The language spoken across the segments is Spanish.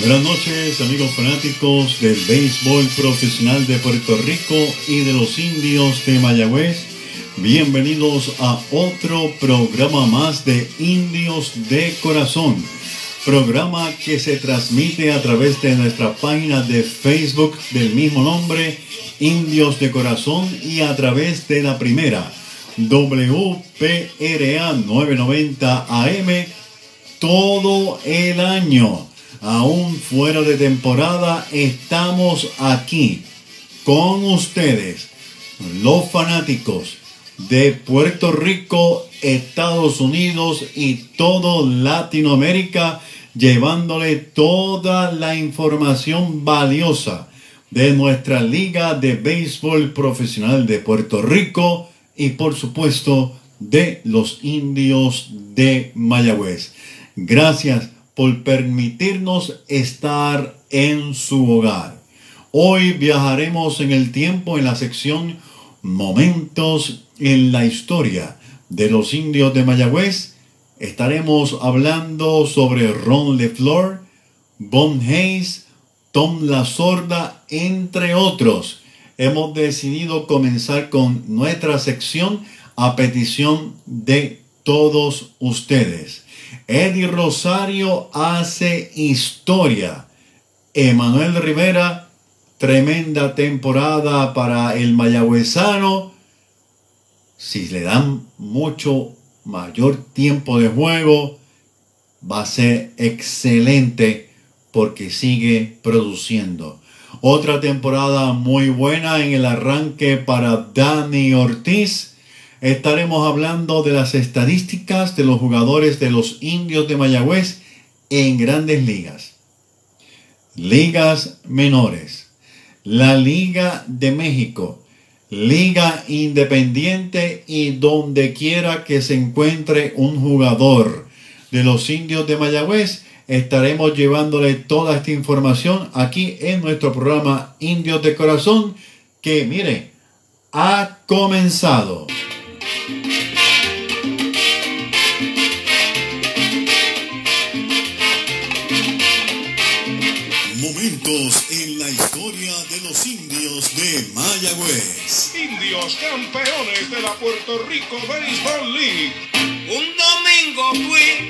Buenas noches amigos fanáticos del béisbol profesional de Puerto Rico y de los indios de Mayagüez. Bienvenidos a otro programa más de Indios de Corazón. Programa que se transmite a través de nuestra página de Facebook del mismo nombre, Indios de Corazón, y a través de la primera, WPRA 990 AM, todo el año. Aún fuera de temporada, estamos aquí con ustedes, los fanáticos de Puerto Rico, Estados Unidos y todo Latinoamérica, llevándole toda la información valiosa de nuestra Liga de Béisbol Profesional de Puerto Rico y por supuesto de los indios de Mayagüez. Gracias por permitirnos estar en su hogar. Hoy viajaremos en el tiempo en la sección Momentos en la historia de los indios de Mayagüez. Estaremos hablando sobre Ron LeFleur, Bon Hayes, Tom La Sorda, entre otros. Hemos decidido comenzar con nuestra sección a petición de todos ustedes. Eddie Rosario hace historia. Emanuel Rivera, tremenda temporada para el mayagüezano. Si le dan mucho mayor tiempo de juego, va a ser excelente porque sigue produciendo. Otra temporada muy buena en el arranque para Dani Ortiz. Estaremos hablando de las estadísticas de los jugadores de los indios de Mayagüez en grandes ligas. Ligas menores. La Liga de México. Liga independiente y donde quiera que se encuentre un jugador de los indios de Mayagüez estaremos llevándole toda esta información aquí en nuestro programa Indios de Corazón, que mire, ha comenzado. Momentos en la historia de los indios de Mayagüez. Indios campeones de la Puerto Rico Baseball League. Un domingo fui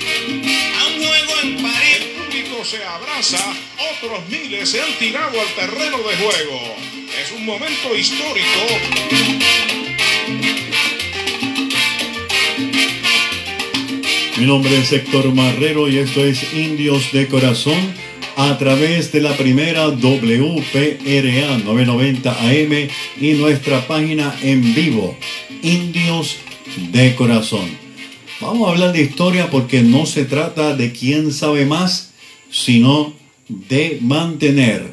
a un juego en París. El público se abraza, otros miles se han tirado al terreno de juego. Es un momento histórico. Mi nombre es Héctor Marrero y esto es Indios de Corazón a través de la primera WPRA 990 AM y nuestra página en vivo, Indios de Corazón. Vamos a hablar de historia porque no se trata de quién sabe más, sino de mantener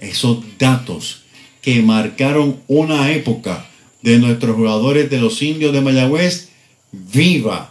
esos datos que marcaron una época de nuestros jugadores de los indios de Mayagüez viva,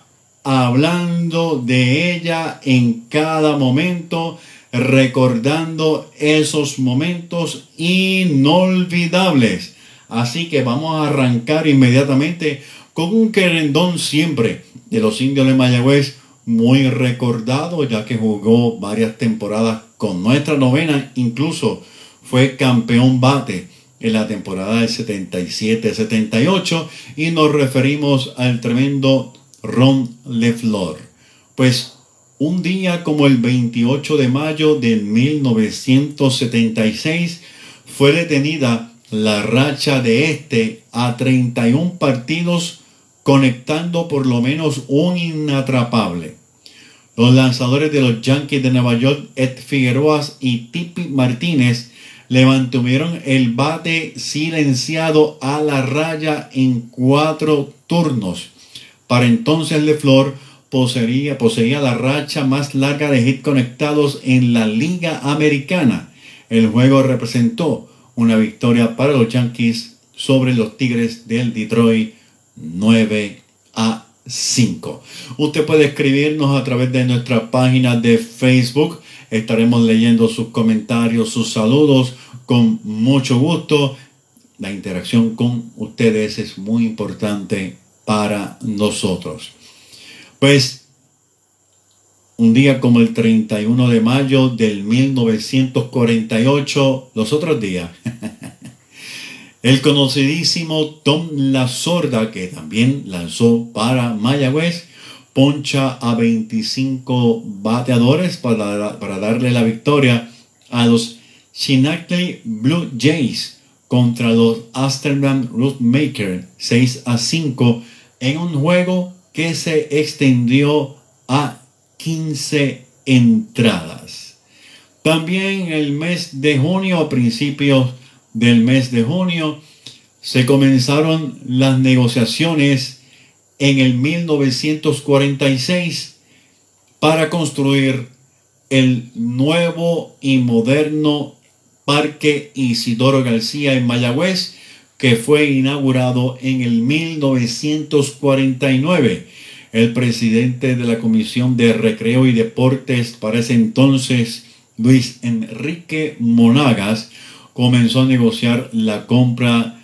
hablando de ella en cada momento, recordando esos momentos inolvidables. Así que vamos a arrancar inmediatamente con un querendón siempre de los indios de Mayagüez, muy recordado ya que jugó varias temporadas con nuestra novena, incluso fue campeón bate en la temporada del 77-78 y nos referimos al tremendo Ron LeFleur. Pues un día como el 28 de mayo de 1976 fue detenida la racha de este a 31 partidos conectando por lo menos un inatrapable. Los lanzadores de los Yankees de Nueva York, Ed Figueroa y Tipi Martínez, le mantuvieron el bate silenciado a la raya en cuatro turnos. Para entonces LeFleur poseía, poseía la racha más larga de hits conectados en la Liga Americana. El juego representó una victoria para los Yankees sobre los Tigres del Detroit 9 a 5. Usted puede escribirnos a través de nuestra página de Facebook. Estaremos leyendo sus comentarios, sus saludos con mucho gusto. La interacción con ustedes es muy importante para nosotros. Pues un día como el 31 de mayo del 1948, los otros días, el conocidísimo Tom La Sorda, que también lanzó para Mayagüez, poncha a 25 bateadores para, para darle la victoria a los Chinackley Blue Jays contra los Amsterdam Rootmaker 6 a 5 en un juego que se extendió a 15 entradas. También en el mes de junio, a principios del mes de junio, se comenzaron las negociaciones en el 1946 para construir el nuevo y moderno Parque Isidoro García en Mayagüez, que fue inaugurado en el 1949. El presidente de la Comisión de Recreo y Deportes para ese entonces, Luis Enrique Monagas, comenzó a negociar la compra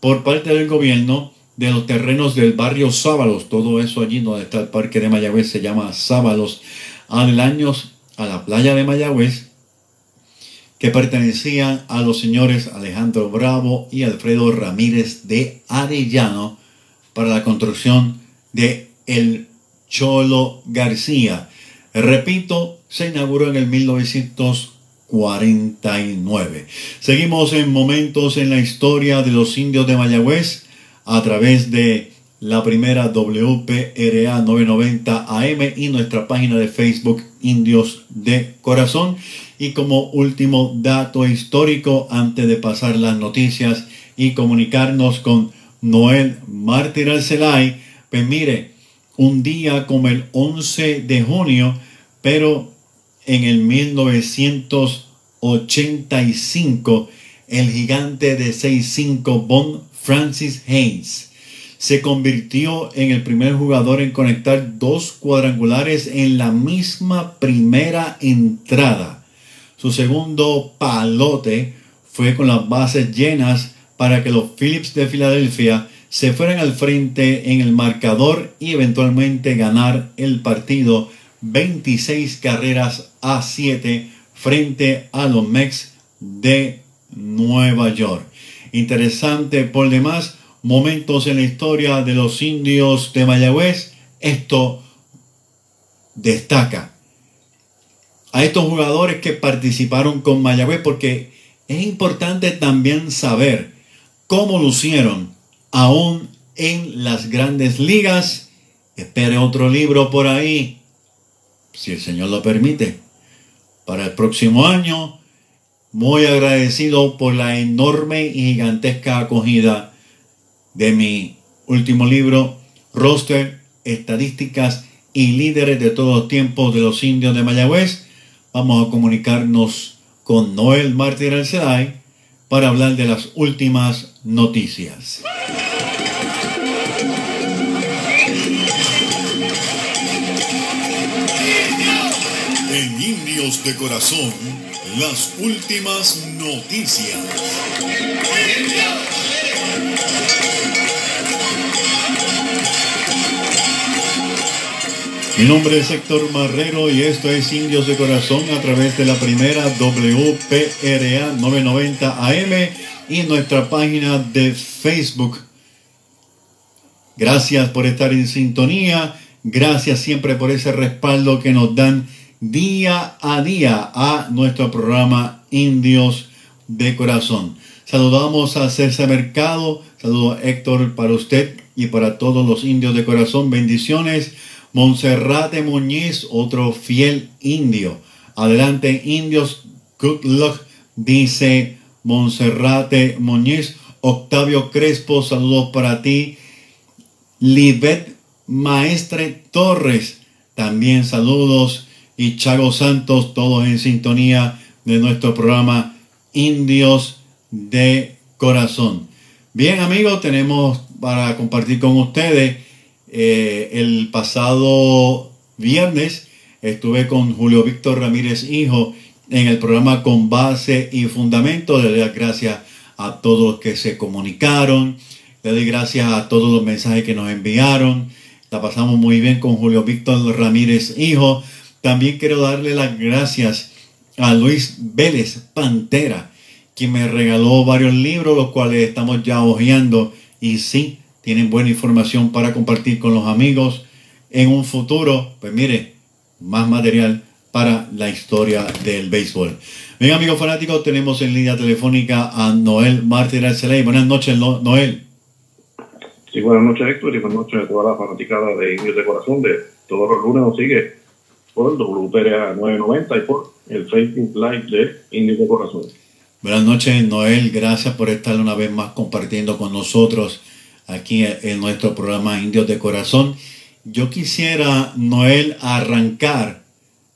por parte del gobierno de los terrenos del barrio Sábalos, todo eso allí donde está el parque de Mayagüez se llama Sábalos, años a la playa de Mayagüez que pertenecían a los señores Alejandro Bravo y Alfredo Ramírez de Arellano para la construcción de El Cholo García. Repito, se inauguró en el 1949. Seguimos en momentos en la historia de los indios de Mayagüez a través de la primera WPRA 990 AM y nuestra página de Facebook Indios de Corazón. Y como último dato histórico, antes de pasar las noticias y comunicarnos con Noel Mártir Alcelay, pues mire, un día como el 11 de junio, pero en el 1985, el gigante de 6'5 Bon Francis Haynes se convirtió en el primer jugador en conectar dos cuadrangulares en la misma primera entrada. Su segundo palote fue con las bases llenas para que los Phillips de Filadelfia se fueran al frente en el marcador y eventualmente ganar el partido 26 carreras a 7 frente a los Mex de Nueva York. Interesante por demás momentos en la historia de los indios de Mayagüez, esto destaca a estos jugadores que participaron con Mayagüez porque es importante también saber cómo lucieron aún en las grandes ligas. Espere otro libro por ahí, si el Señor lo permite, para el próximo año. Muy agradecido por la enorme y gigantesca acogida de mi último libro, Roster, Estadísticas y Líderes de todos los tiempos de los indios de Mayagüez. Vamos a comunicarnos con Noel Martín Alceday para hablar de las últimas noticias. En Indios de Corazón, las últimas noticias. Mi nombre es Héctor Marrero y esto es Indios de Corazón a través de la primera WPRA 990 AM y nuestra página de Facebook. Gracias por estar en sintonía, gracias siempre por ese respaldo que nos dan día a día a nuestro programa Indios de Corazón. Saludamos a César Mercado, saludo Héctor para usted y para todos los indios de corazón. Bendiciones Monserrate Muñiz, otro fiel indio. Adelante, indios, good luck, dice Monserrate Muñiz. Octavio Crespo, saludos para ti. Libet Maestre Torres, también saludos. Y Chago Santos, todos en sintonía de nuestro programa Indios de Corazón. Bien amigos, tenemos para compartir con ustedes eh, el pasado viernes estuve con Julio Víctor Ramírez Hijo en el programa Con Base y Fundamento. Le doy las gracias a todos los que se comunicaron. Le doy gracias a todos los mensajes que nos enviaron. La pasamos muy bien con Julio Víctor Ramírez Hijo. También quiero darle las gracias a Luis Vélez Pantera, quien me regaló varios libros, los cuales estamos ya hojeando. Y sí, tienen buena información para compartir con los amigos en un futuro. Pues mire, más material para la historia del béisbol. Bien, amigos fanáticos, tenemos en línea telefónica a Noel Martínez Arceley. Buenas noches, Noel. Sí, buenas noches, Héctor, y buenas noches a toda la fanaticada de Indios de Corazón. De todos los lunes nos sigue por el WPRA 990 y por el Facebook Live de Indios de Corazón. Buenas noches, Noel. Gracias por estar una vez más compartiendo con nosotros aquí en nuestro programa Indios de Corazón. Yo quisiera, Noel, arrancar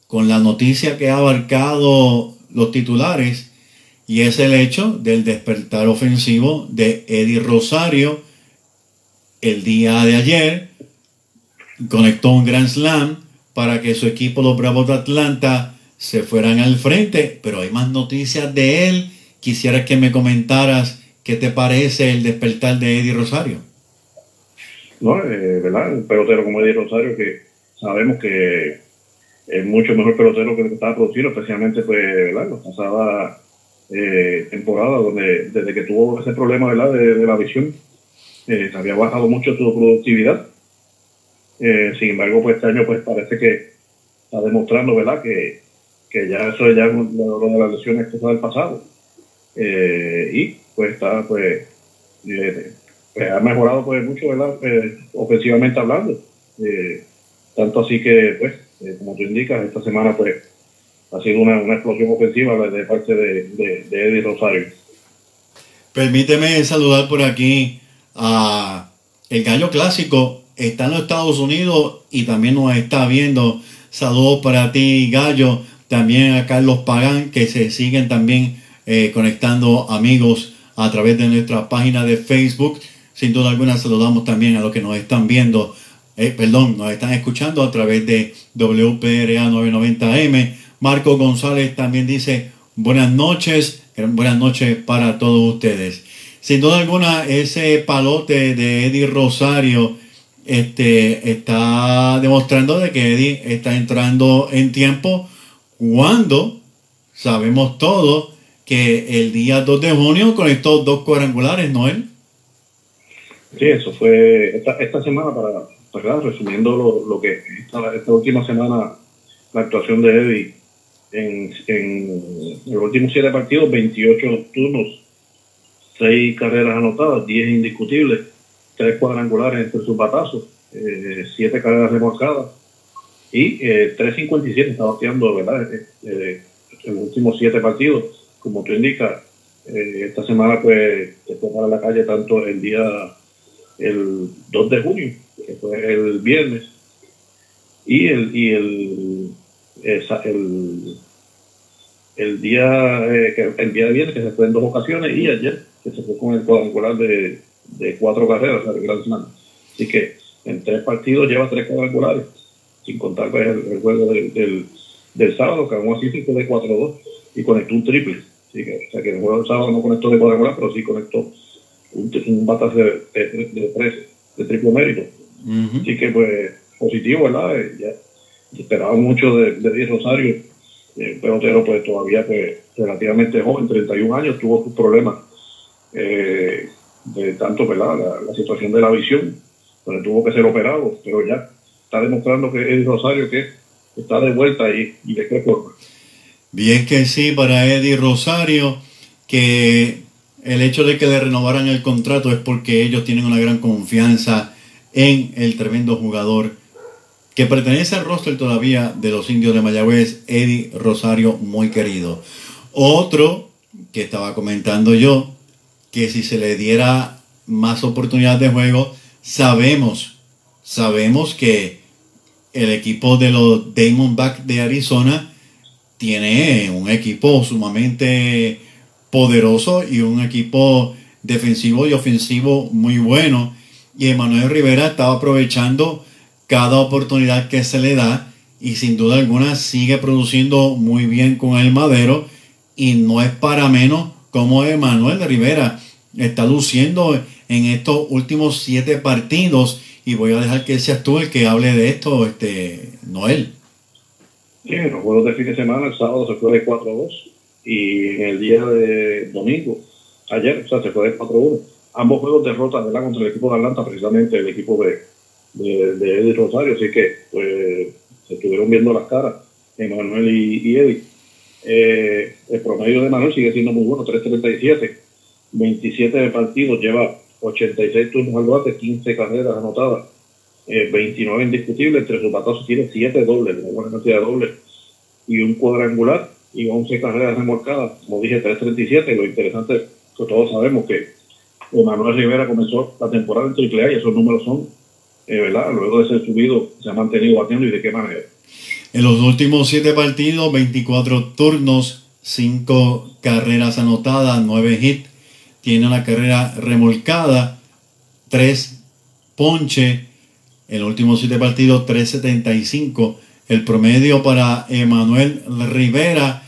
con la noticia que ha abarcado los titulares y es el hecho del despertar ofensivo de Eddie Rosario el día de ayer. Conectó un Grand Slam para que su equipo, los Bravos de Atlanta, se fueran al frente, pero hay más noticias de él. Quisiera que me comentaras qué te parece el despertar de Eddie Rosario. No, eh, ¿verdad? Un pelotero como Eddie Rosario que sabemos que es mucho mejor pelotero que el que estaba produciendo, especialmente pues, ¿verdad? la pasada eh, temporada, donde desde que tuvo ese problema ¿verdad? De, la visión, eh, se había bajado mucho su productividad. Eh, sin embargo, pues este año pues parece que está demostrando, ¿verdad? Que, que ya eso es ya lo, de las lesiones que del pasado. y pues está, pues, pues, ha mejorado pues mucho, ¿verdad? ofensivamente hablando. tanto así que, pues, eh, como tú indicas, esta semana pues ha sido una, explosión ofensiva de parte de, Eddie Rosario. Permíteme saludar por aquí a el Gallo Clásico. Está en los Estados Unidos y también nos está viendo. Saludos para ti, Gallo. También a Carlos Pagán, que se siguen también eh, conectando amigos a través de nuestra página de Facebook. Sin duda alguna saludamos también a los que nos están viendo eh, perdón, nos están escuchando a través de WPRA 990M. Marco González también dice buenas noches, eh, buenas noches para todos ustedes. Sin duda alguna, ese palote de Eddie Rosario este, está demostrando de que Eddie está entrando en tiempo cuando sabemos todos que el día 2 de junio con estos dos cuadrangulares, Noel. Sí, eso fue esta, esta semana para resumiendo lo, lo que esta, esta, última semana, la actuación de Eddie en, en los últimos siete partidos, 28 turnos, 6 carreras anotadas, 10 indiscutibles, 3 cuadrangulares entre sus batazos, 7 eh, carreras remolcadas y eh, 3.57 está bateando, ¿verdad? Eh, eh, en los últimos 7 partidos, como tú indicas, esta semana pues se fue para la calle tanto el día el 2 de junio que fue el viernes, y el, y el, el, el día eh, el día de viernes que se fue en dos ocasiones y ayer que se fue con el cuadrangular de, de cuatro carreras, o Gran Así que en tres partidos lleva tres cuadrangulares, sin contar pues, el, juego del, del, sábado, que aún así fue de 4-2 y conectó un triple. Así que, o sea que el juego del sábado no conectó de cuadrangular, pero sí conectó un, un batazo de, de, de, de triple mérito. Así que, pues, positivo, ¿verdad? Eh, ya esperaba mucho de, de Rosario, eh, pelotero, pues todavía, pues, relativamente joven, 31 años, tuvo sus problemas eh, de tanto, ¿verdad? La, situación de la visión, donde tuvo que ser operado, pero ya está demostrando que Eddie Rosario que está de vuelta y, y de qué forma. Bien que sí, para Eddie Rosario, que el hecho de que le renovaran el contrato es porque ellos tienen una gran confianza en el tremendo jugador que pertenece al roster todavía de los indios de Mayagüez, Eddie Rosario, muy querido. Otro que estaba comentando yo, que si se le diera más oportunidad de juego, sabemos, sabemos que el equipo de los Diamondbacks de Arizona tiene un equipo sumamente poderoso y un equipo defensivo y ofensivo muy bueno. Y Emanuel Rivera estaba aprovechando cada oportunidad que se le da y sin duda alguna sigue produciendo muy bien con el madero y no es para menos como Emanuel Rivera está luciendo en estos últimos siete partidos y voy a dejar que seas tú el que hable de esto, este Noel. Sí, en los juegos de fin de semana, el sábado se fue de 4-2 y en el día de domingo, ayer, o sea, se fue de 4-1. Ambos juegos derrotas ¿verdad? contra el equipo de Atlanta, precisamente el equipo de, de, de Eddie Rosario, así que pues se estuvieron viendo las caras, Emanuel y, y Eddie. Eh, el promedio de Manuel sigue siendo muy bueno, 3.37, 27 de partidos, lleva 86 turnos al bate, 15 carreras anotadas, eh, 29 indiscutibles, entre sus batazos tiene 7 dobles, una buena cantidad de dobles, y un cuadrangular y 11 carreras remolcadas, como dije, 3.37, lo interesante es que todos sabemos que Manuel Rivera comenzó la temporada en AAA y esos números son, eh, ¿verdad? Luego de ser subido, se ha mantenido batiendo y de qué manera. En los últimos siete partidos, 24 turnos, 5 carreras anotadas, 9 hits. Tiene una carrera remolcada, 3 ponche. En los últimos siete partidos, 3.75. El promedio para Emanuel Rivera.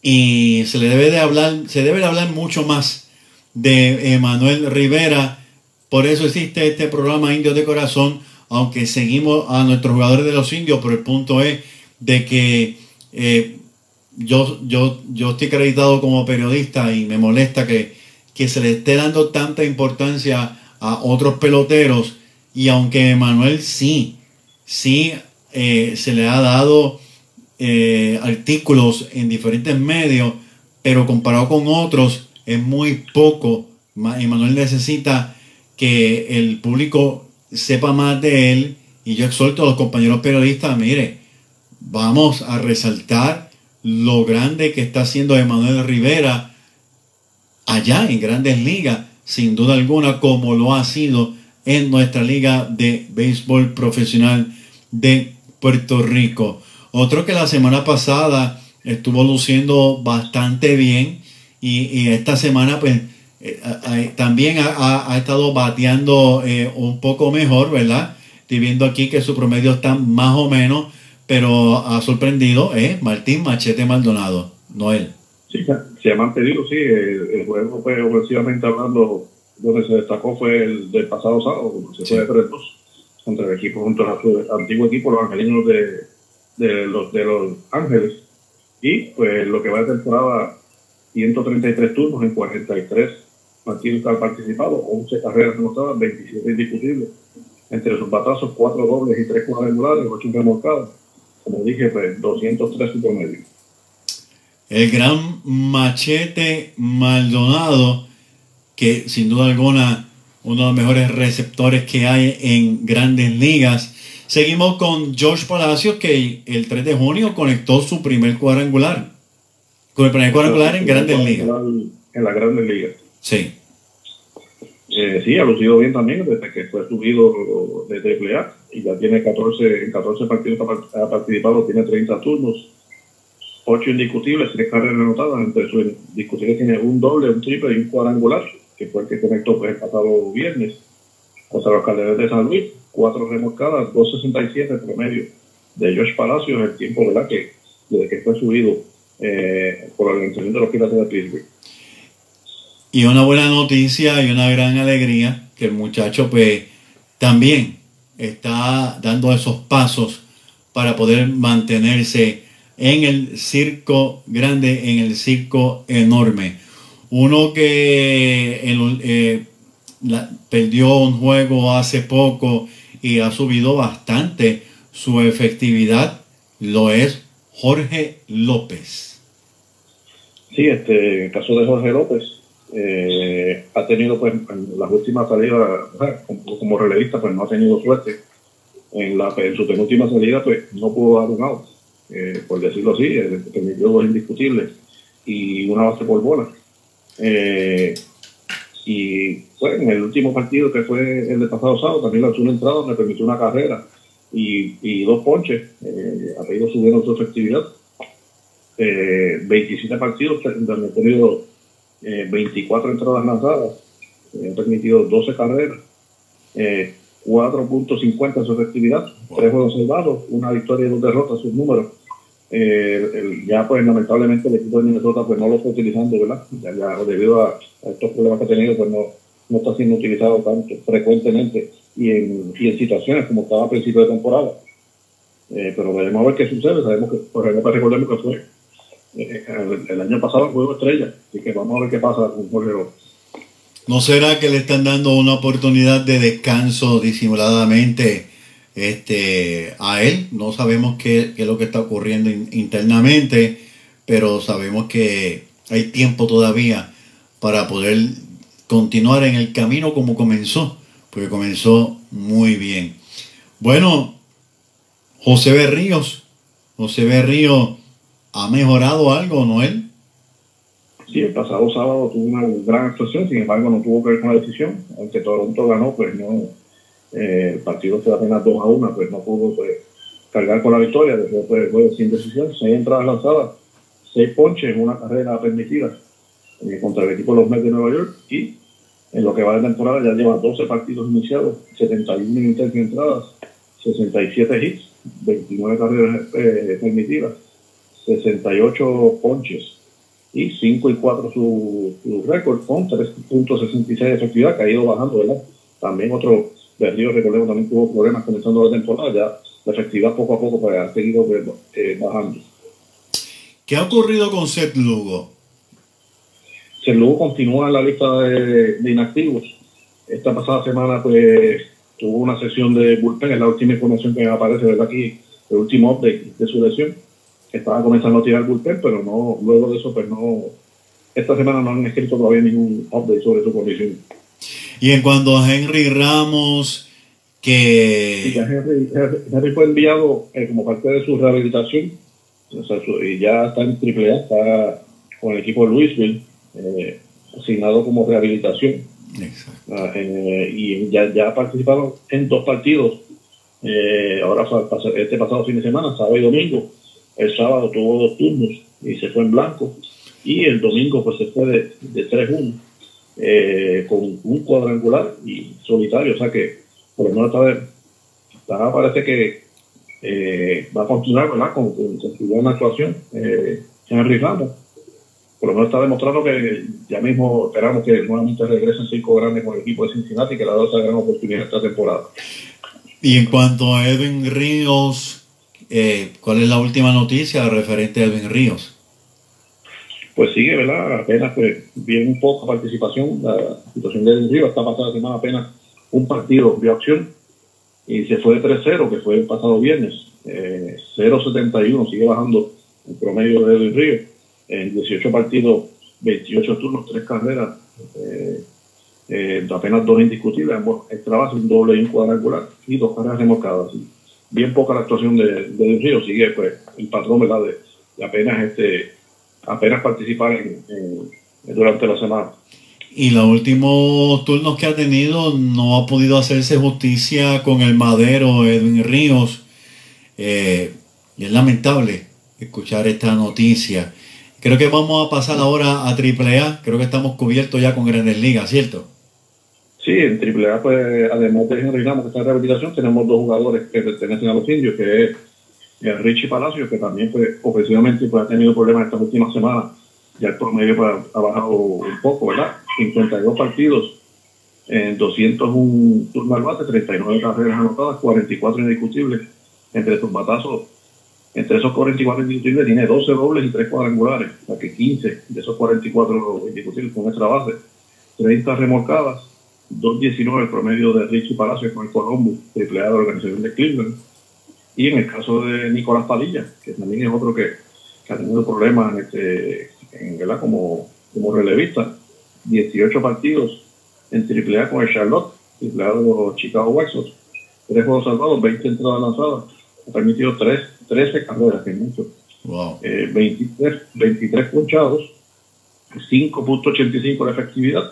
Y se le debe de hablar, se debe de hablar mucho más de Emanuel Rivera. Por eso existe este programa Indios de Corazón aunque seguimos a nuestros jugadores de los indios, pero el punto es de que eh, yo, yo, yo estoy acreditado como periodista y me molesta que, que se le esté dando tanta importancia a otros peloteros y aunque Manuel sí, sí eh, se le ha dado eh, artículos en diferentes medios, pero comparado con otros es muy poco. Manuel necesita que el público sepa más de él y yo exhorto a los compañeros periodistas, mire, vamos a resaltar lo grande que está haciendo Emanuel Rivera allá en grandes ligas, sin duda alguna, como lo ha sido en nuestra liga de béisbol profesional de Puerto Rico. Otro que la semana pasada estuvo luciendo bastante bien y, esta semana pues eh, también ha, estado bateando eh, un poco mejor, ¿verdad? Estoy viendo aquí que su promedio está más o menos, pero ha sorprendido, ¿eh? Martín Machete Maldonado, Noel. Sí, se ha mantenido, sí. El, juego fue ofensivamente hablando, donde se destacó fue el del pasado sábado, se fue de 3 contra el equipo, junto al antiguo equipo, los angelinos de, de, los, de los Ángeles. Y pues lo que va de temporada, 133 turnos en 43 partidos que han participado, 11 carreras anotadas, 27 indiscutibles. Entre sus batazos, 4 dobles y 3 cuadrangulares, 8 remolcados. Como dije, pues 203 y promedio. El gran machete Maldonado, que sin duda alguna uno de los mejores receptores que hay en grandes ligas. Seguimos con George Palacios, que el 3 de junio conectó su primer cuadrangular. Con el primer cuadrangular en grandes ligas. En las grandes ligas. Sí. Eh, sí, ha lucido bien también desde que fue subido de AAA y ya tiene 14, en 14 partidos ha participado, tiene 30 turnos, 8 indiscutibles, 3 carreras anotadas, entre sus indiscutibles tiene un doble, un triple y un cuadrangular, que fue el que conectó pues, el pasado viernes contra los Calderos de San Luis, 4 remolcadas, 2.67 promedio de Josh Palacios, el tiempo ¿verdad? que desde que fue subido eh, por la organización de los Piratas de Pittsburgh. Y una buena noticia y una gran alegría que el muchacho pues también está dando esos pasos para poder mantenerse en el circo grande, en el circo enorme. Uno que eh, perdió un juego hace poco y ha subido bastante su efectividad, lo es Jorge López. Sí, este, en el caso de Jorge López, eh, ha tenido pues en las últimas salidas como, relevista pues no ha tenido suerte en, la, en su penúltima salida pues no pudo dar un out eh, por decirlo así permitió dos indiscutibles y una base por bola eh, y pues en el último partido que fue el de pasado sábado también lanzó una entrada me permitió una carrera y, y dos ponches, eh, ha ido subiendo su efectividad. Eh, 27 partidos, han tenido eh, 24 entradas lanzadas, eh, han permitido 12 carreras, eh, 4.50 su efectividad, tres juegos salvados, una victoria y dos derrotas, sus números. Eh, el- ya pues lamentablemente el equipo de Minnesota pues no lo está utilizando, ¿verdad? Ya, ya debido a, a estos problemas que ha tenido pues no, no está siendo utilizado tanto frecuentemente y en, y en situaciones como estaba a principio de temporada. Eh, pero veremos a ver qué sucede. Sabemos que, por ejemplo, recordemos que fue eh, el, el año pasado el juego estrella, así que vamos a ver qué pasa con Jorge López. ¿No será que le están dando una oportunidad de descanso disimuladamente este, a él? No sabemos qué, es lo que está ocurriendo in- internamente, pero sabemos que hay tiempo todavía para poder continuar en el camino como comenzó, porque comenzó muy bien. Bueno, José Berríos, José Berríos ha mejorado algo, Noel. Sí, el pasado sábado tuvo una gran actuación, sin embargo no tuvo que ver con la decisión, aunque Toronto ganó, pues no, eh, el partido fue apenas 2 a 1, pues no pudo pues, cargar con la victoria, después fue sin decisión, seis entradas lanzadas, seis ponches en una carrera permitida eh, contra el equipo de los Mets de Nueva York y en lo que va de temporada ya lleva 12 partidos iniciados, 71 minutos de entradas, 67 hits, 29 carreras eh, permitidas, 68 ponches y 5 y 4 su, su récord con 3.66 de efectividad que ha ido bajando, ¿verdad? También otro Berrío, recordemos, también tuvo problemas comenzando la temporada, ya la efectividad poco a poco pues, ha seguido pues, eh, bajando. ¿Qué ha ocurrido con Seth Lugo? Se luego continúa en la lista de, de inactivos. Esta pasada semana pues tuvo una sesión de bullpen, es la última información que aparece, ¿verdad? Aquí, el último update de su lesión. Estaba comenzando a tirar bullpen, pero no, luego de eso pues no, esta semana no han escrito todavía ningún update sobre su condición. Y en cuanto a Henry Ramos, Y ya que Henry, Henry- fue enviado eh, como parte de su rehabilitación, o sea, su- y ya está en AAA, está con el equipo de Louisville, eh, asignado como rehabilitación. Exacto. Ah, eh, y ya, ya participaron en dos partidos. Eh, ahora este pasado fin de semana, sábado y domingo. El sábado tuvo dos turnos y se fue en blanco. Y el domingo pues se fue de, de 3-1 eh, con un cuadrangular y solitario. O sea que por lo menos esta vez parece que eh, va a continuar ¿verdad? con, con, con su buena actuación eh, Henry Ramos por lo menos está demostrando que ya mismo esperamos que nuevamente regresen cinco grandes con el equipo de Cincinnati, que le ha dado esa gran oportunidad esta temporada. Y en cuanto a Edwin Ríos, eh, ¿cuál es la última noticia referente a Edwin Ríos? Pues sigue, ¿verdad? Apenas pues, bien poca participación. La situación de Rivas está pasada semana apenas un partido de acción y se fue de 3-0, que fue el pasado viernes. Eh, 0-71, sigue bajando el promedio de Edwin Ríos. En 18 partidos, 28 turnos, 3 carreras, eh, eh, apenas dos indiscutibles, ambos extra un doble y un cuadrangular, y dos carreras remolcadas. Bien poca la actuación de, de Ríos, sigue pues el patrón, ¿verdad? De apenas este apenas participar en, en- durante la semana. Y los últimos turnos que ha tenido no ha podido hacerse justicia con el madero Edwin Ríos. Eh, y es lamentable escuchar esta noticia. Creo que vamos a pasar ahora a AAA. Creo que estamos cubiertos ya con Grandes Ligas, ¿cierto? Sí, en AAA, pues, además de Henry Ramos, que está en rehabilitación, tenemos dos jugadores que pertenecen a los indios, que es eh, Richie Palacios, que también, pues, ofensivamente, pues, ha tenido problemas estas últimas semanas. Ya el promedio pues, ha bajado un poco, ¿verdad? 52 partidos, en 201 turnos al bate, 39 carreras anotadas, 44 indiscutibles. Entre estos batazos, entre esos 44 indiscutibles, tiene 12 dobles y 3 cuadrangulares. O sea que 15 de esos 44 indiscutibles con extra base, 30 remolcadas, 2.19 el promedio de Richie Palacios con el Columbus, triple A de la organización de Cleveland. Y en el caso de Nicolás Padilla, que también es otro que, que ha tenido problemas este, en, ¿verdad? Como, como relevista, 18 partidos en triple A con el Charlotte, triple A de los Chicago White Sox, 3 juegos salvados, 20 entradas lanzadas, ha permitido 3, 13 carreras, que es mucho, Wow. eh, 23, 23 punchados, 5.85 de efectividad,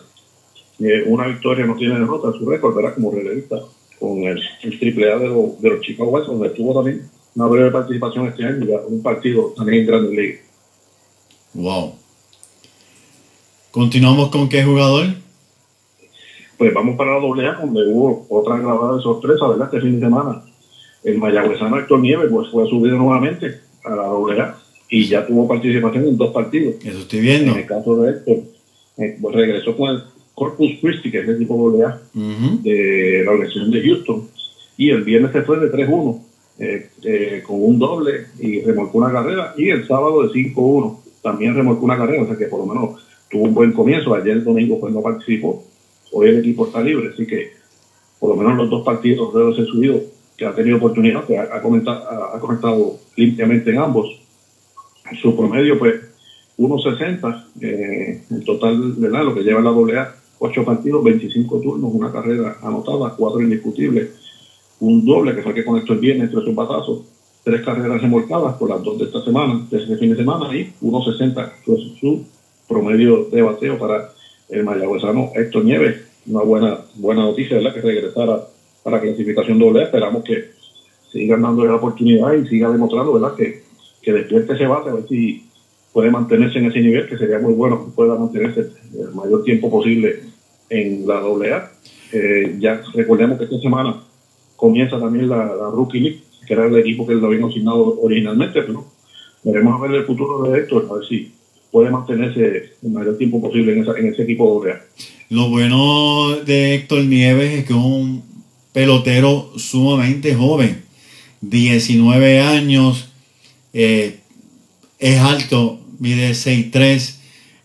eh, una victoria no tiene derrota, su récord, ¿verdad? Como relevista con el, el triple A de, los- de los Chicago White donde tuvo también una breve participación este año, ya un partido también en Grandes Ligas. Wow. Continuamos con qué jugador. Pues vamos para la doble A, donde hubo otra grabada de sorpresa, ¿verdad? Este fin de semana. El mayagüezano Héctor Nieves pues, fue subido nuevamente a la doble A y ya tuvo participación en dos partidos. Eso estoy viendo. En el caso de Héctor, eh, pues, regresó con el Corpus Christi, que es el equipo doble A Ujú. de la organización de Houston. Y el viernes se fue de 3-1, eh, eh, con un doble y remolcó una carrera. Y el sábado de 5-1 también remolcó una carrera, o sea que por lo menos tuvo un buen comienzo. Ayer el domingo pues no participó. Hoy el equipo está libre, así que por lo menos los dos partidos debe ser subido, que ha tenido oportunidad, que ha, comentado, ha, conectado limpiamente en ambos. Su promedio, pues, 1.60, eh, en total, ¿verdad? Lo que lleva la doble A, 8 partidos, 25 turnos, una carrera anotada, 4 indiscutibles, un doble que fue el que conectó el viernes, tres batazos, tres carreras remolcadas por las dos de esta semana, de este fin de semana, y 1.60 fue su promedio de bateo para el mayagüezano Héctor Nieves. Una buena, buena noticia, ¿verdad? Que regresara a la clasificación doble. Esperamos que sigan dándole la oportunidad y siga demostrando, ¿verdad? Que, que despierte ese bate, a ver si puede mantenerse en ese nivel, que sería muy bueno que pueda mantenerse el mayor tiempo posible en la doble A. Eh, ya recordemos que esta semana comienza también la, la Rookie League, que era el equipo que lo habían asignado originalmente, pero veremos a ver el futuro de Héctor, a ver si puede mantenerse el mayor tiempo posible en, esa- en ese equipo doble A. Lo bueno de Héctor Nieves es que es un pelotero sumamente joven. 19 años, eh, es alto, mide 6'3,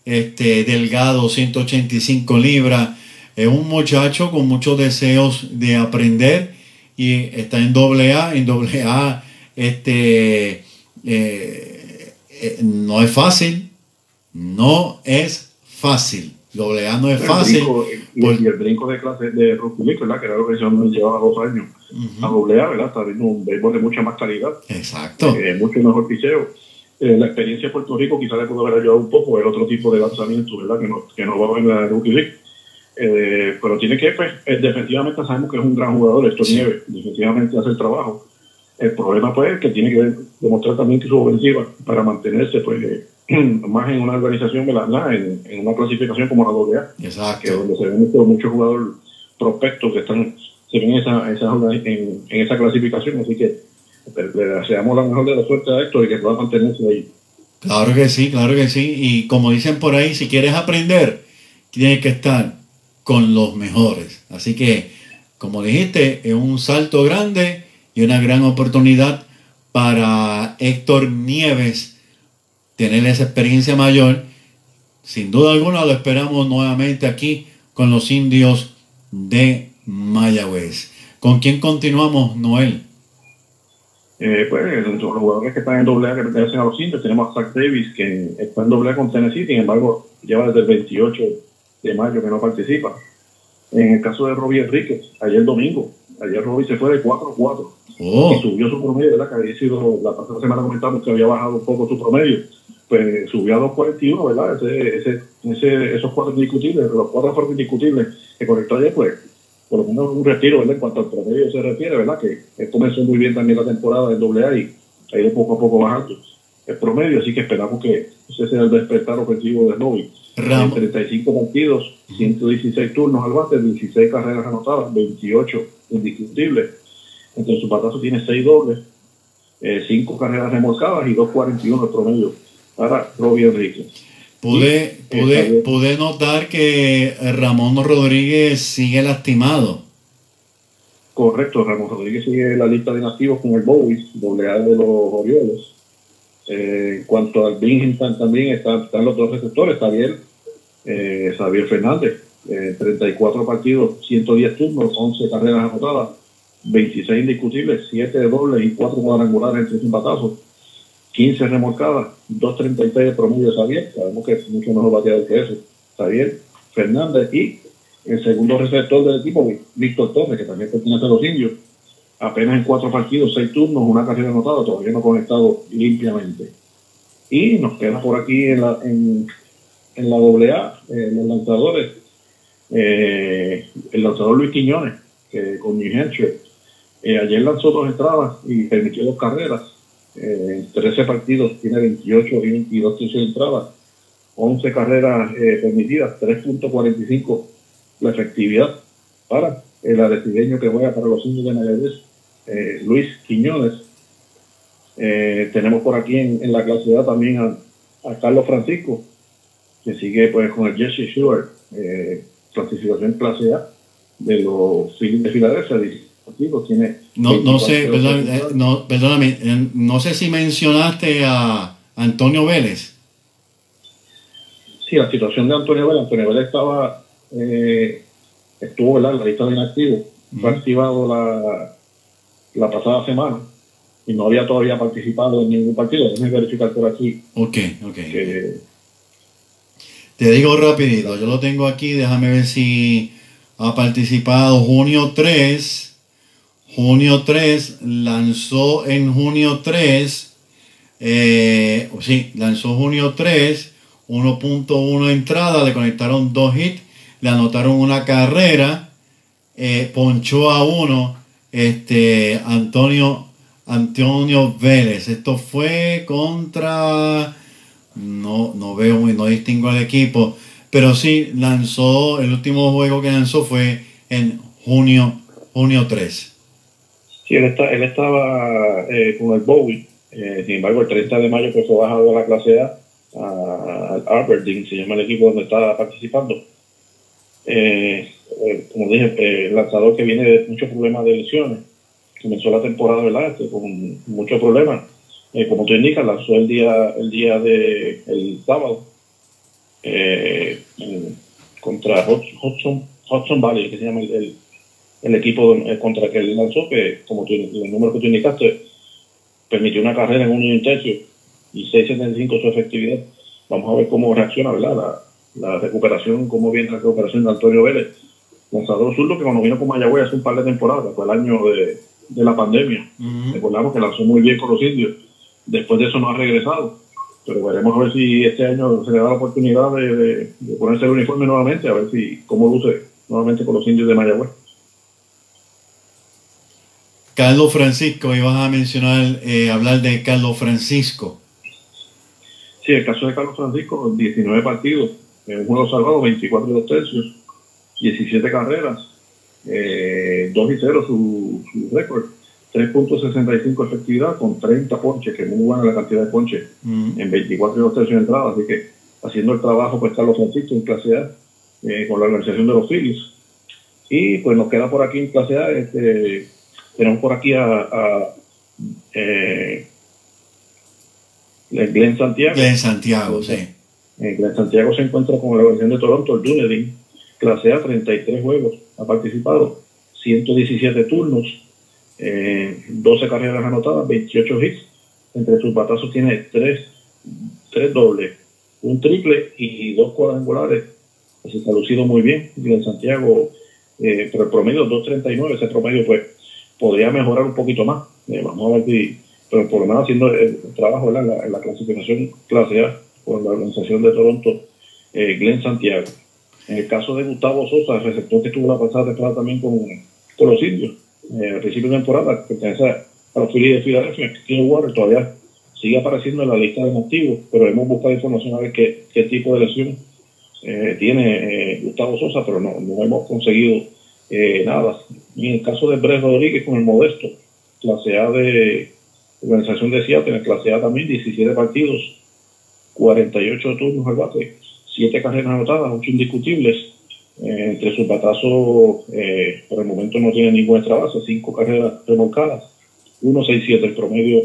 este, delgado, 185 libras. Es un muchacho con muchos deseos de aprender y está en doble A. En doble A este, eh, eh, no es fácil, no es fácil. Doble A no es El fácil. brinco, Por- y el brinco de clase de League, ¿verdad? Que era lo que yo llevaba dos años a doble A, ¿verdad? Está viendo un béisbol de mucha más calidad. Exacto. eh, mucho mejor picheo. Eh, la experiencia de Puerto Rico quizás le pudo haber ayudado un poco el otro tipo de lanzamiento, ¿verdad? Que no, que no va en la Rookie League. Eh, pero tiene que, pues, eh, defensivamente sabemos que es un gran jugador, esto Sí. Nieves, defensivamente hace el trabajo. El problema, pues, es que tiene que demostrar también que su ofensiva para mantenerse, pues, eh, más en una organización, ¿verdad? En, en una clasificación como la doble A que Exacto. donde se ven muchos jugadores prospectos que están se ven en esa, esa, en, en esa clasificación, así que le deseamos la mejor de la suerte a Héctor y que pueda mantenerse ahí. Claro que sí, claro que sí. Y como dicen por ahí, si quieres aprender, tienes que estar con los mejores. Así que, como dijiste, es un salto grande y una gran oportunidad para Héctor Nieves tener esa experiencia mayor. Sin duda alguna lo esperamos nuevamente aquí con los indios de Mayagüez. ¿Con quién continuamos, Noel? Eh, pues los jugadores que están en doble A que pertenecen a los indios, tenemos a Zach Davis, que está en doble A con Tennessee, sin embargo, lleva desde el 28 de mayo que no participa. En el caso de Robbie Enríquez, ayer domingo, ayer Robbie se fue de 4-4 Oh, y subió su promedio, ¿verdad? Que había sido, la pasada semana comentamos que había bajado un poco su promedio, pues subió a 2.41, ¿verdad? Ese, ese, ese, esos cuatro indiscutibles, los cuatro fueron indiscutibles que conectó ayer, pues, por lo menos un retiro, ¿verdad? En cuanto al promedio se refiere, ¿verdad? Que él comenzó muy bien también la temporada del AA y ha ido poco a poco bajando el promedio, así que esperamos que ese sea el despertar ofensivo de En 35 partidos, 116 turnos al bate, 16 carreras anotadas, 28 indiscutibles. Entre sus batazos tiene 6 dobles, 5 carreras remolcadas y 2.41 el promedio para Robbie Enrique. Pude, pude, eh, pude notar que Ramón Rodríguez sigue lastimado. Correcto, Ramón Rodríguez sigue la lista de nativos con el Bowies, doble A de los Orioles. Eh, en cuanto al Binghamton también están, están los dos receptores, Xavier, eh, Xavier Fernández, eh, 34 partidos, 110 turnos, 11 carreras anotadas, 26 indiscutibles, 7 de doble y 4 cuadrangulares entre sus batazos, 15 remolcadas, 2.36 de promedio Xavier, sabemos que es mucho mejor bateador que eso, Xavier Fernández y el segundo receptor del equipo, Víctor Torres, que también pertenece a los indios, apenas en cuatro partidos, seis turnos, una carrera anotada, todavía no conectado limpiamente. Y nos queda por aquí en la, en, en la AA, eh, los lanzadores, eh, el lanzador Luis Quiñones, que con New Hampshire. Eh, ayer lanzó dos entradas y permitió dos carreras. Eh, en 13 partidos tiene 28 y 22 de entradas, 11 carreras eh, permitidas, 3.45 la efectividad para el arecibeño que juega para los indios de Mayagüez, eh, Luis Quiñones. Eh, tenemos por aquí en, en la clase A también a, a Carlos Francisco, que sigue pues con el Jesse Stewart, eh, clasificación clase A de los Phillies de Filadelfia. No, no sé, 24 perdón, eh, no, perdóname, eh, no sé si mencionaste a Antonio Vélez. Sí, la situación de Antonio Vélez. Antonio Vélez estaba, eh, estuvo en la lista de inactivos. Fue activado la, la pasada semana y no había todavía participado en ningún partido. Déjame verificar por aquí Ok, ok. que Te digo rapidito, yo lo tengo aquí, déjame ver si ha participado junio 3. Junio 3 lanzó en junio 3. Eh, sí, lanzó junio 3, 1.1 entrada, le conectaron dos hits, le anotaron una carrera, eh, ponchó a uno, este Antonio Antonio Vélez. Esto fue contra no, no veo muy, no distingo al equipo, pero sí lanzó, el último juego que lanzó fue en junio, junio 3. Sí, él, está, él estaba eh, con el Bowie. Eh, sin embargo, el 30 de mayo pues, fue bajado a la clase A, al Aberdeen, se llama el equipo donde está participando. Eh, eh, como dije, el lanzador que viene de muchos problemas de lesiones. Comenzó la temporada, ¿verdad? Este, con muchos problemas. Como tú indicas, lanzó el día, el día de el sábado contra Hudson, Hudson, Valley, que se llama el- el equipo eh, contra que él lanzó, que como tú, el número que tú indicaste, permitió una carrera en un tercio y 6.75 su efectividad. Vamos a ver cómo reacciona, ¿verdad? La, la recuperación, cómo viene la recuperación de Antonio Vélez, lanzador zurdo que cuando vino con Mayagüez hace un par de temporadas, fue el año de, de la pandemia. Recordamos que lanzó muy bien con los indios. Después de eso no ha regresado. Pero veremos a ver si este año se le da la oportunidad de, de- de ponerse el uniforme nuevamente, a ver si cómo luce nuevamente con los indios de Mayagüez. Carlos Francisco, ibas a mencionar, eh, hablar de Carlos Francisco. Sí, el caso de Carlos Francisco, 19 partidos, en un juego salvado, 24 y 2 tercios, 17 carreras, eh, 2 y 0 su, su récord, 3.65 efectividad con 30 ponches, que es muy buena la cantidad de ponches Mm, en 24 y 2 tercios de entrada, así que haciendo el trabajo pues Carlos Francisco en clase A eh, con la organización de los Phillies. Y pues nos queda por aquí en clase A, este, tenemos por aquí a, a eh, Glenn Santiago. Glenn Santiago, sí. Eh, Glenn Santiago se encuentra con la organización de Toronto, el Dunedin, clase A, 33 juegos, ha participado, 117 turnos, eh, 12 carreras anotadas, 28 hits, entre sus batazos tiene 3, tres dobles, un triple y dos cuadrangulares, así que ha lucido muy bien, Glenn Santiago, eh, pero el promedio 2.39, ese promedio pues podría mejorar un poquito más, Eh, vamos a ver si, pero por lo menos haciendo el, trabajo. En, la, clasificación clase A con la organización de Toronto, eh, Glenn Santiago. En el caso de Gustavo Sosa, el receptor que tuvo la pasada temporada también con, con los indios, eh, al principio de temporada, pertenece a, los Phillies de Filadelfia, King Water todavía sigue apareciendo en la lista de motivos, pero hemos buscado información a ver qué, qué tipo de lesión eh, tiene Gustavo Sosa, pero no, no hemos conseguido nada. Y en el caso de Brett Rodríguez con el Modesto, clase A de organización de Seattle, en clase A también 17 partidos, 48 turnos al bate, 7 carreras anotadas, 8 indiscutibles. Eh, entre sus batazos, eh, por el momento no tiene ninguna extra base, 5 carreras remolcadas, 1.67 el promedio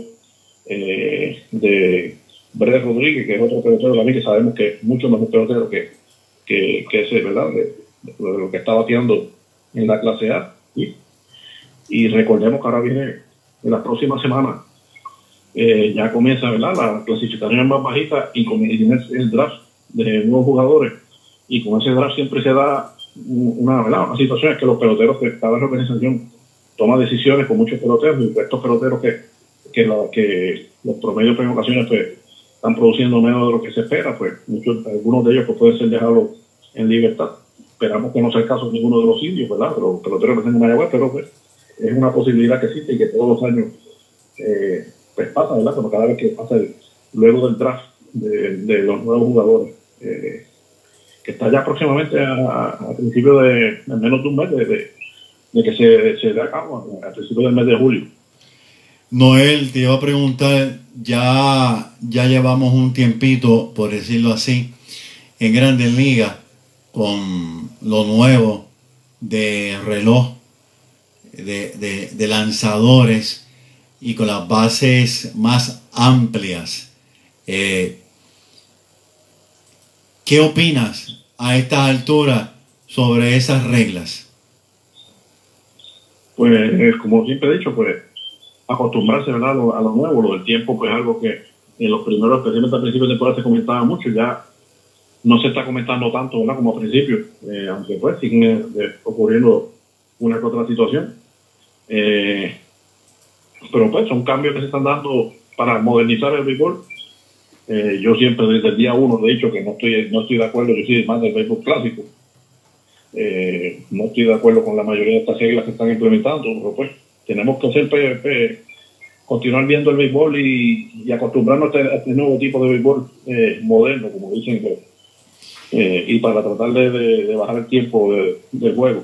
eh, de Brett Rodríguez, que es otro pelotero también que sabemos que es mucho mejor pelotero que, que, ese, ¿verdad? De, de lo que está bateando en la clase A. Y, recordemos que ahora viene en las próximas semanas, eh, ya comienza ¿verdad? la clasificación más bajita y comienza el, draft de nuevos jugadores. Y con ese draft siempre se da una, ¿verdad? una situación es que los peloteros, que cada organización toma decisiones con muchos peloteros y estos peloteros que, que, los promedios en ocasiones pues, están produciendo menos de lo que se espera, pues muchos, algunos de ellos pues, pueden ser dejados en libertad. Esperamos que no sea el caso de ninguno de los indios, ¿verdad? Pero peloteros que en Mayagüez, pero pues es una posibilidad que existe y que todos los años eh, pues pasa, ¿verdad? Como cada vez que pasa luego del draft de, de los nuevos jugadores, eh, que está ya próximamente a, a principios de, en menos de un mes de, de, de que se, se dé a cabo, a principios del mes de julio. Noel, te iba a preguntar, ya, ya llevamos un tiempito, por decirlo así, en Grandes Ligas con lo nuevo de reloj, de, de- lanzadores y con las bases más amplias. Eh, ¿Qué opinas a estas alturas sobre esas reglas? Pues, como siempre he dicho, pues acostumbrarse. A, lo, a lo nuevo, lo del tiempo, pues algo que en los primeros, especialmente al principio de temporada se comentaba mucho, ya no se está comentando tanto como al principio, eh, aunque pues siguen eh, ocurriendo una que otra situación. Eh, pero pues son cambios que se están dando para modernizar el béisbol. Yo siempre desde el día uno he dicho que no estoy, no estoy de acuerdo, yo soy más del béisbol clásico. No estoy de acuerdo con la mayoría de estas reglas que están implementando, pero pues tenemos que hacer pe- continuar viendo el béisbol y, acostumbrarnos a este, nuevo tipo de béisbol moderno, como dicen, pues, eh, y para tratar de, de- de bajar el tiempo de- del juego.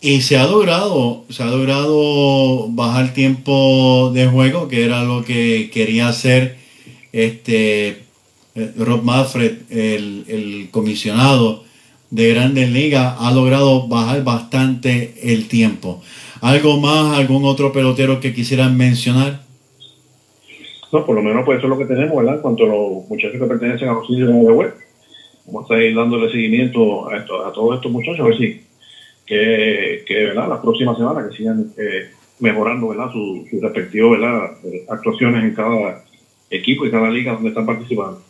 Y se ha logrado, se ha logrado bajar tiempo de juego, que era lo que quería hacer este eh, Rob Manfred, el, el comisionado de Grandes Ligas, ha logrado bajar bastante el tiempo. ¿Algo más, algún otro pelotero que quisieran mencionar? No, por lo menos pues eso es lo que tenemos, ¿verdad? En cuanto a los muchachos que pertenecen a los indios de web. Vamos a ir dándole seguimiento a, esto- a todos estos muchachos, a ver si que, que ¿verdad? las próximas semanas que sigan eh, mejorando ¿verdad? Su- sus respectivos ¿verdad? Actuaciones en cada equipo y cada liga donde están participando.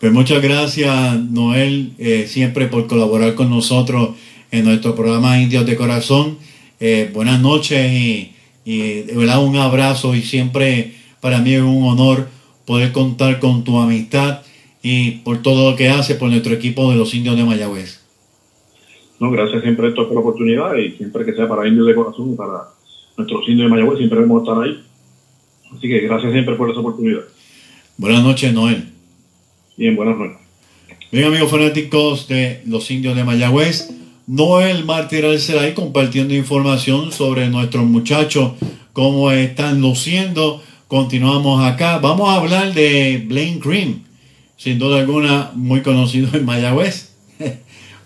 Pues muchas gracias, Noel, eh, siempre por colaborar con nosotros en nuestro programa Indios de Corazón. Eh, buenas noches y, y verdad un abrazo y siempre para mí es un honor poder contar con tu amistad y por todo lo que hace por nuestro equipo de los Indios de Mayagüez. No, gracias siempre Héctor, por la oportunidad y siempre que sea para indios de corazón y para nuestros indios de Mayagüez, siempre debemos estar ahí. Así que gracias siempre por esa oportunidad. Buenas noches, Noel. Bien, buenas noches. Bien, amigos fanáticos de los indios de Mayagüez, Noel Mártir Alceray compartiendo información sobre nuestros muchachos, cómo están luciendo. Continuamos acá. Vamos a hablar de Blaine Green, sin duda alguna muy conocido en Mayagüez,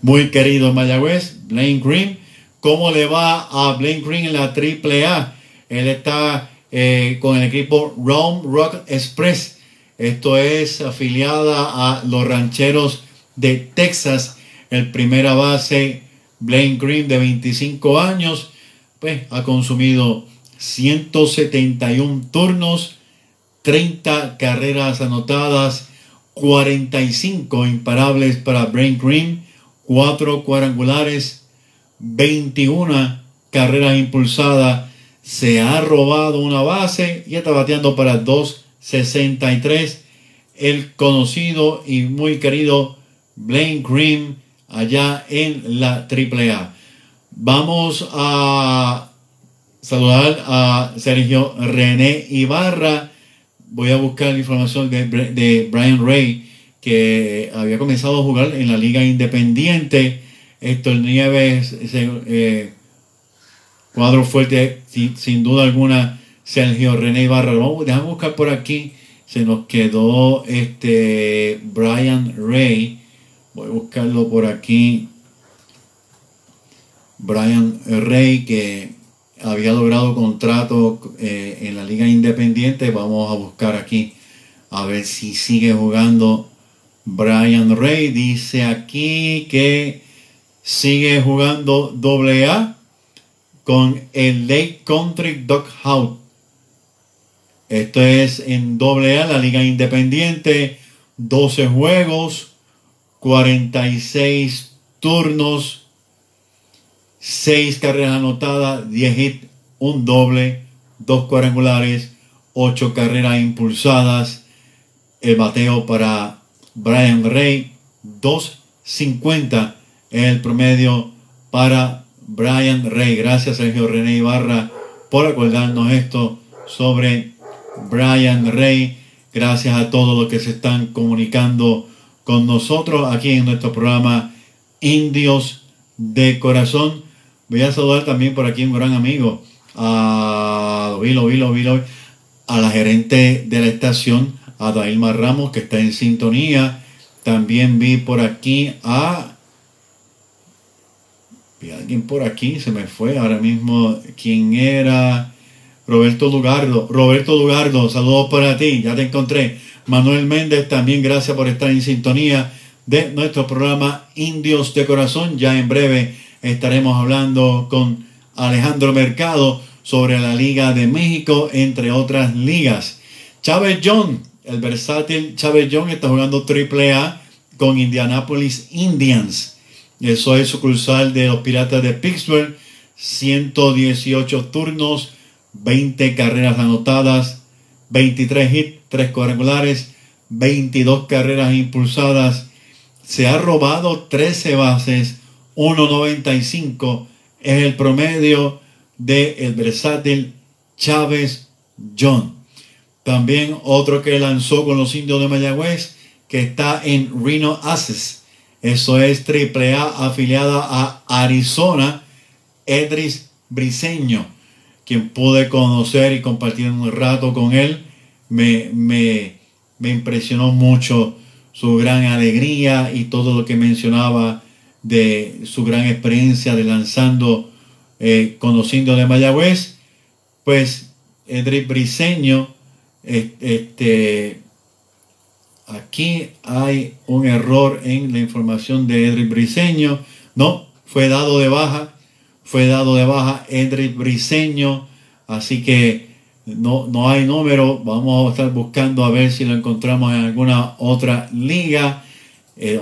muy querido en Mayagüez, Blaine Green. ¿Cómo le va a Blaine Green en la AAA? Él está eh, con el equipo Rome Rock Express. Esto es afiliada a los rancheros de Texas. El primera base, Blaine Green, de 25 años, pues ha consumido 171 turnos, 30 carreras anotadas, 45 imparables para Blaine Green, 4 cuadrangulares, 21 carreras impulsadas. Se ha robado una base y está bateando para 263. El conocido y muy querido Blaine Green allá en la AAA. Vamos a saludar a Sergio René Ibarra. Voy a buscar la información de, Brian Ray, que había comenzado a jugar en la Liga Independiente. Héctor Nieves, ese, eh, cuadro fuerte, sin, sin, duda alguna, Sergio René Ibarra. Vamos, déjame buscar por aquí. Se nos quedó este Brian Ray. Voy a buscarlo por aquí. Brian Ray, que había logrado contrato eh, en la Liga Independiente. Vamos a buscar aquí a ver si sigue jugando Brian Ray. Dice aquí que sigue jugando AA con el Lake Country Doghouse. Esto es en AA, la Liga Independiente. 12 juegos, 46 turnos, 6 carreras anotadas, 10 hits, un doble, 2 cuadrangulares, 8 carreras impulsadas. El bateo para Brian Ray, 50 es el promedio para Brian Rey. Gracias Sergio René Ibarra por acordarnos esto sobre Brian Rey. Gracias a todos los que se están comunicando con nosotros aquí en nuestro programa Indios de Corazón. Voy a saludar también por aquí un gran amigo, a Vilo, a la gerente de la estación, a Dailma Ramos, que está en sintonía. También vi por aquí a... Vi a alguien por aquí, se me fue ahora mismo. ¿Quién era? Roberto Lugardo. Roberto Lugardo, saludos para ti, ya te encontré. Manuel Méndez, también gracias por estar en sintonía de nuestro programa Indios de Corazón. Ya en breve estaremos hablando con Alejandro Mercado sobre la Liga de México, entre otras ligas. Chávez John, el versátil Chávez John está jugando AAA con Indianapolis Indians. Eso es sucursal de los Piratas de Pittsburgh. 118 turnos, 20 carreras anotadas, 23 hits, 3 cuadrangulares, 22 carreras impulsadas. Se ha robado 13 bases, 1.95 es el promedio del el versátil Chávez John. También otro que lanzó con los indios de Mayagüez, que está en Reno Aces. Eso es AAA afiliada a Arizona, Edris Briseño, quien pude conocer y compartir un rato con él. Me, me, me impresionó mucho su gran alegría y todo lo que mencionaba de su gran experiencia de lanzando eh, de Mayagüez, pues Edric Briseño, este, aquí hay un error en la información de Edric Briseño, no, fue dado de baja, fue dado de baja Edric Briseño, así que no, no hay número, vamos a estar buscando a ver si lo encontramos en alguna otra liga. Eh,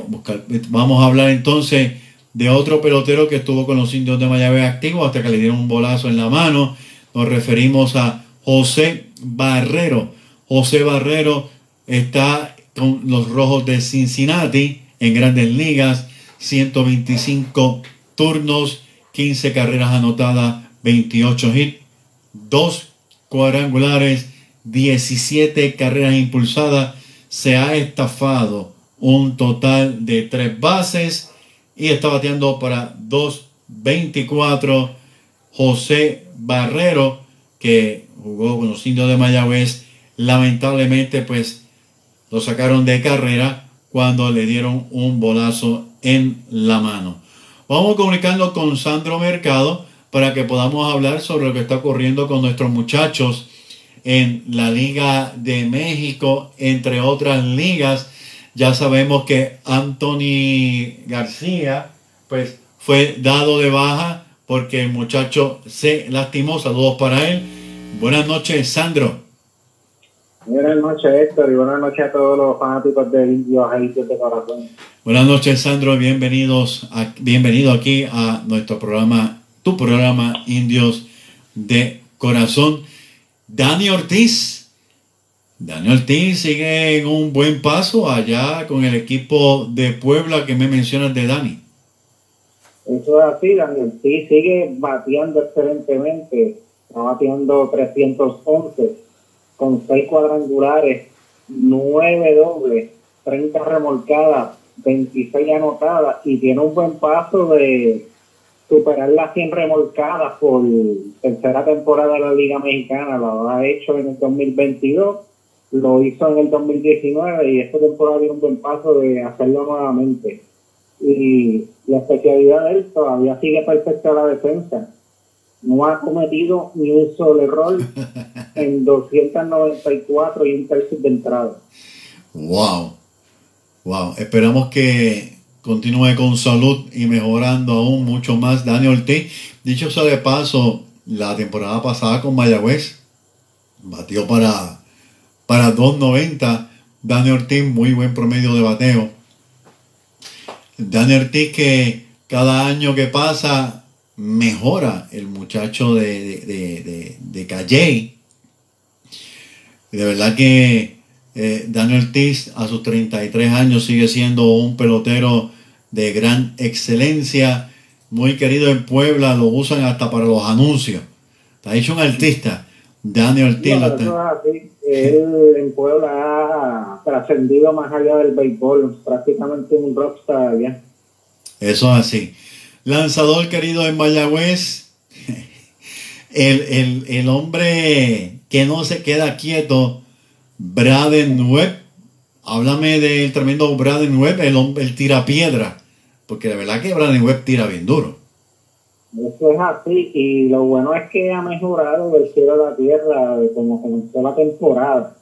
vamos a hablar entonces de otro pelotero que estuvo con los indios de Mayagüez activo hasta que le dieron un bolazo en la mano. Nos referimos a José Barrero. José Barrero está con los rojos de Cincinnati en grandes ligas, 125 turnos, 15 carreras anotadas, 28 hits, 2 cuadrangulares, 17 carreras impulsadas. Se ha estafado un total de 3 bases y está bateando para 2.24 José Barrero que jugó con los indios de Mayagüez. Lamentablemente pues lo sacaron de carrera cuando le dieron un bolazo en la mano. Vamos comunicando con Sandro Mercado para que podamos hablar sobre lo que está ocurriendo con nuestros muchachos en la Liga de México entre otras ligas ya sabemos que Anthony García, pues, fue dado de baja porque el muchacho se lastimó. Saludos para él. Buenas noches, Sandro. Buenas noches, Héctor, y buenas noches a todos los fanáticos de Indios de Corazón. Buenas noches, Sandro. Bienvenidos a, bienvenido aquí a nuestro programa, tu programa Indios de Corazón. Dani Ortiz Daniel Ortiz sigue en un buen paso allá con el equipo de Puebla que me mencionas de Dani. Eso es así, Daniel Ortiz sigue bateando excelentemente, está bateando 311 con 6 cuadrangulares, 9 dobles, 30 remolcadas, 26 anotadas y tiene un buen paso de superar las 100 remolcadas por tercera temporada de la Liga Mexicana, lo ha hecho en el 2022 lo hizo en el 2019 y esta temporada dio un buen paso de hacerlo nuevamente. Y la especialidad de él todavía sigue perfecta la defensa. No ha cometido ni un solo error en 294 y un tercio de entrada. Wow, wow. Esperamos que continúe con salud y mejorando aún mucho más Daniel Ortiz. Dicho sea de paso, la temporada pasada con Mayagüez batió para para 2.90. Dani Ortiz, muy buen promedio de bateo. Dani Ortiz que cada año que pasa mejora el muchacho de, de, de, Calle. De verdad que eh, Daniel Ortiz a sus 33 años sigue siendo un pelotero de gran excelencia, muy querido en Puebla, lo usan hasta para los anuncios. Está hecho un artista, Daniel Ortiz. No, Él en Puebla ha trascendido más allá del béisbol, prácticamente un rockstar allá. Eso es así. Lanzador querido en Mayagüez, el, el- el hombre que no se queda quieto, Braden Webb. Háblame del tremendo Braden Webb, el, el tira piedra. Porque de verdad que Braden Webb tira bien duro. Eso es así, y lo bueno es que ha mejorado del cielo a la tierra de como comenzó la temporada.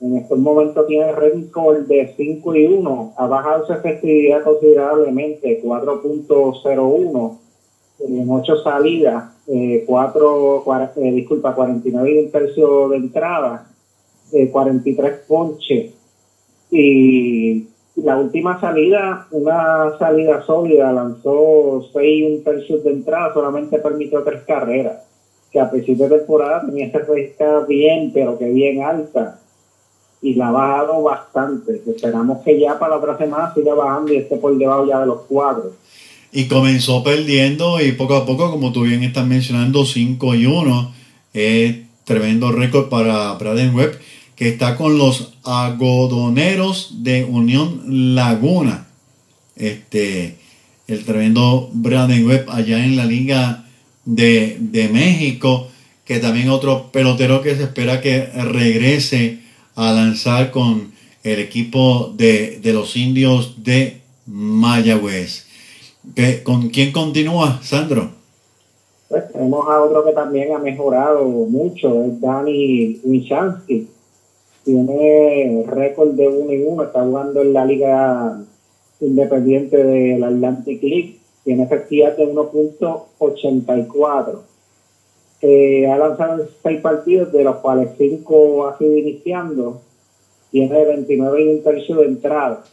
En estos momentos tiene récord de 5 y 1, ha bajado su efectividad considerablemente, 4.01 en 8 salidas, eh, 4, cuar- eh, disculpa, 49 y un tercio de entrada, eh, 43 ponches. Y la última salida, una salida sólida, lanzó 6 y un tercio de entrada, solamente permitió tres carreras. Que a principio de temporada tenía esa recta bien, pero que bien alta. Y la ha bajado bastante. Esperamos que ya para la otra semana siga bajando y esté por debajo ya de los cuadros. Y comenzó perdiendo y poco a poco, como tú bien estás mencionando, 5 y 1. Es tremendo récord para Braden Webb, que está con los agodoneros de Unión Laguna. Este, el tremendo Braden Webb allá en la Liga de, de México, que también otro pelotero que se espera que regrese a lanzar con el equipo de, de los indios de Mayagüez. ¿Qué- ¿Con quién continúa, Sandro? Pues tenemos a otro que también ha mejorado mucho, es Dani Wichansky. Tiene récord de 1 y 1, está jugando en la liga independiente del Atlantic League. Tiene efectividad de 1.84. Eh, ha lanzado en 6 partidos, de los cuales 5 ha sido iniciando. Tiene 29 y un tercio de entrada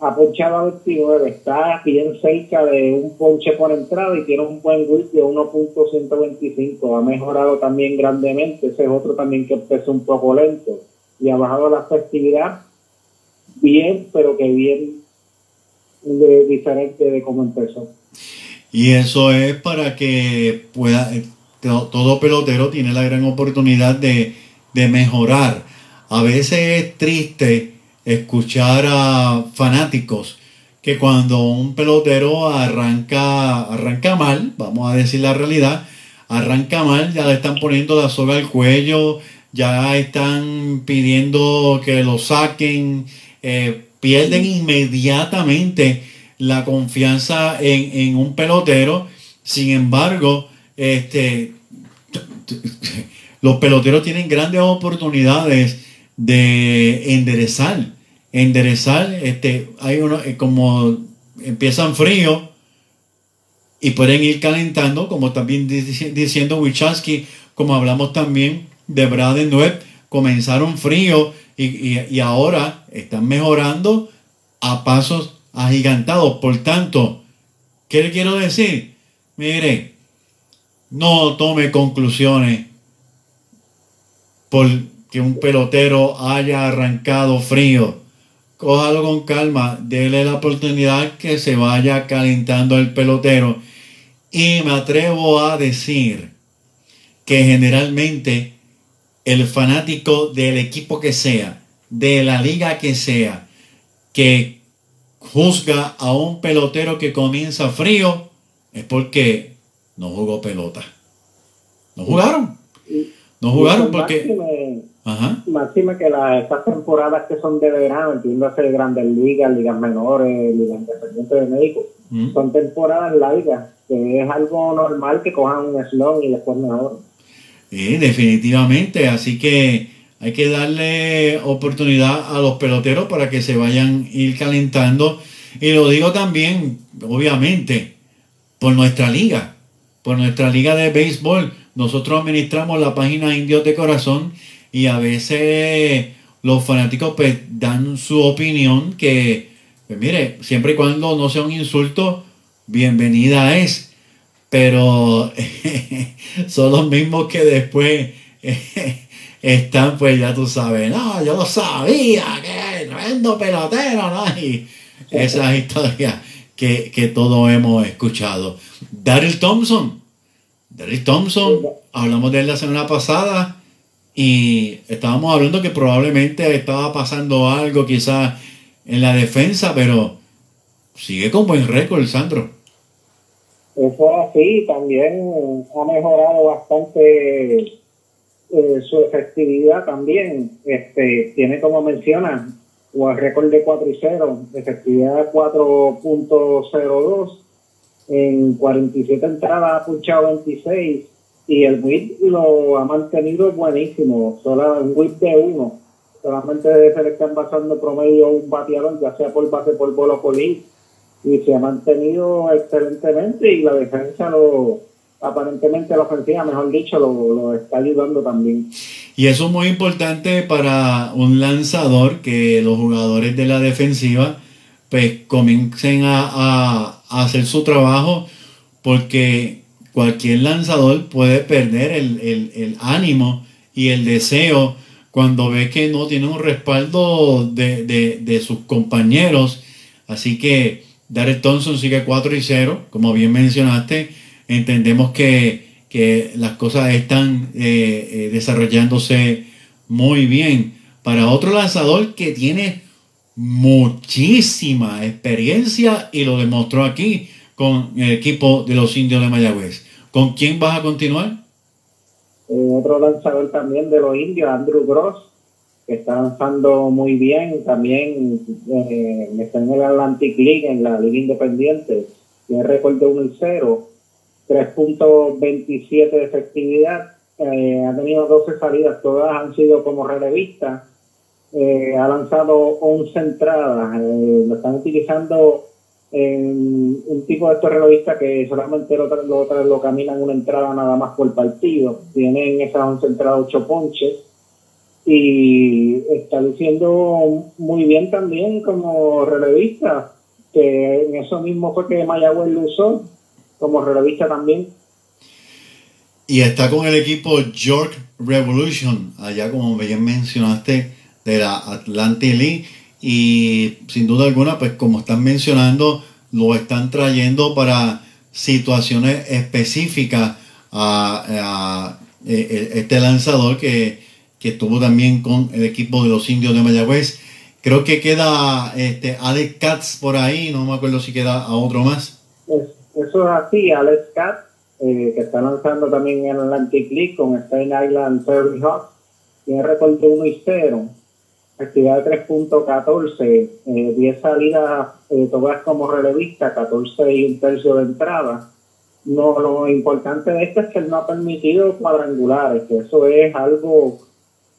ha ponchado a 29, está bien cerca de un ponche por entrada y tiene un buen whip de 1.125. Ha mejorado también grandemente. Ese es otro también que empezó un poco lento y ha bajado la efectividad bien, pero que bien diferente de cómo empezó. Y eso es para que pueda, eh, to- todo pelotero tiene la gran oportunidad de, de mejorar. A veces es triste escuchar a fanáticos que cuando un pelotero arranca, arranca mal, vamos a decir la realidad, arranca mal, ya le están poniendo la soga al cuello, ya están pidiendo que lo saquen, eh, pierden inmediatamente la confianza en, en un pelotero. Sin embargo, este, los peloteros tienen grandes oportunidades de enderezar. Enderezar, este, hay uno, eh, como empiezan frío y pueden ir calentando, como también dici- diciendo Wichansky, como hablamos también de Braden Webb, comenzaron frío y, y- y ahora están mejorando a pasos agigantados. Por tanto, ¿qué le quiero decir? Mire, no tome conclusiones porque un pelotero haya arrancado frío. Cójalo con calma, dele la oportunidad que se vaya calentando el pelotero. Y me atrevo a decir que generalmente el fanático del equipo que sea, de la liga que sea, que juzga a un pelotero que comienza frío, es porque no jugó pelota. No jugaron. No jugaron porque... Ajá. Máxime que las estas temporadas que son de verano, entiéndase grandes ligas, ligas menores, ligas independientes de México, Mm. son temporadas largas, que es algo normal que cojan un slot y después mejor. Definitivamente. Así que hay que darle oportunidad a los peloteros para que se vayan ir calentando. Y lo digo también, obviamente, por nuestra liga, por nuestra liga de béisbol. Nosotros administramos la página Indios de Corazón y a veces los fanáticos pues, dan su opinión que, pues, mire, siempre y cuando no sea un insulto, bienvenida es pero son los mismos que después están, pues ya tú sabes, no, yo lo sabía, que tremendo pelotero, ¿no? Y esas historias que, que todos hemos escuchado. Daryl Thompson. Daryl Thompson, hablamos de él la semana pasada y estábamos hablando que probablemente estaba pasando algo quizás en la defensa, pero sigue con buen récord, Sandro. Eso es así, también ha mejorado bastante eh, su efectividad también. Este, tiene como menciona, o el récord de 4 y 0, efectividad 4.02, en 47 entradas ha puchado 26 y el whip lo ha mantenido buenísimo, solo un whip de 1. Solamente ser que están pasando promedio un bateador, ya sea por base, por bola o por y se ha mantenido excelentemente y la defensa lo aparentemente la ofensiva, mejor dicho, lo, lo, está ayudando también. Y eso es muy importante para un lanzador que los jugadores de la defensiva pues comiencen a, a, hacer su trabajo porque cualquier lanzador puede perder el, el, el, ánimo y el deseo cuando ve que no tiene un respaldo de, de, de sus compañeros. Así que Darrell Thompson sigue 4 y 0, como bien mencionaste. Entendemos que, que las cosas están eh, eh, desarrollándose muy bien. Para otro lanzador que tiene muchísima experiencia y lo demostró aquí con el equipo de los indios de Mayagüez. ¿Con quién vas a continuar? Otro lanzador también de los indios, Andrew Gross, está lanzando muy bien. También eh, está en el Atlantic League, en la Liga Independiente. Tiene récord de 1 y 0, 3.27 de efectividad. Eh, ha tenido 12 salidas, todas han sido como relevista. Eh, ha lanzado 11 entradas. Eh, lo están utilizando en un tipo de estos relevistas que solamente lo, lo, lo caminan una entrada nada más por partido. Tienen esas 11 entradas, 8 ponches y está diciendo muy bien también como relevista, que en eso mismo fue que Mayagüez lo usó como relevista también. Y está con el equipo York Revolution, allá como bien mencionaste, de la Atlantic League. Y sin duda alguna, pues como están mencionando, lo están trayendo para situaciones específicas a, a, a este lanzador que que estuvo también con el equipo de los indios de Mayagüez. Creo que queda este, Alex Katz por ahí, no me acuerdo si queda a otro más. eso es así, Alex Katz, eh, que está lanzando también en Atlantic League con Stein Island Terry Hawk, tiene récord de 1 y 0, actividad de 3.14, 10 eh, salidas eh, todas como relevista, 14 y un tercio de entrada. No, lo importante de esto es que él no ha permitido cuadrangulares, que eso es algo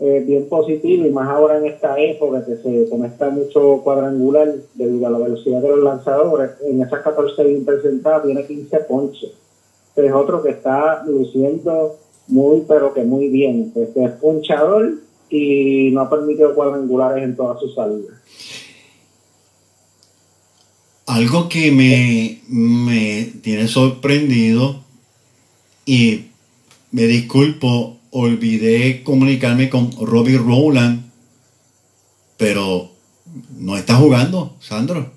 eh, bien positivo y más ahora en esta época que se conecta mucho cuadrangular debido a la velocidad de los lanzadores. En esas 14 presentadas tiene 15 ponches. Es otro que está luciendo muy, pero que muy bien. Este es punchador y no ha permitido cuadrangulares en todas sus salidas. Algo que me, me tiene sorprendido y me disculpo olvidé comunicarme con Robbie Rowland, pero no está jugando, Sandro.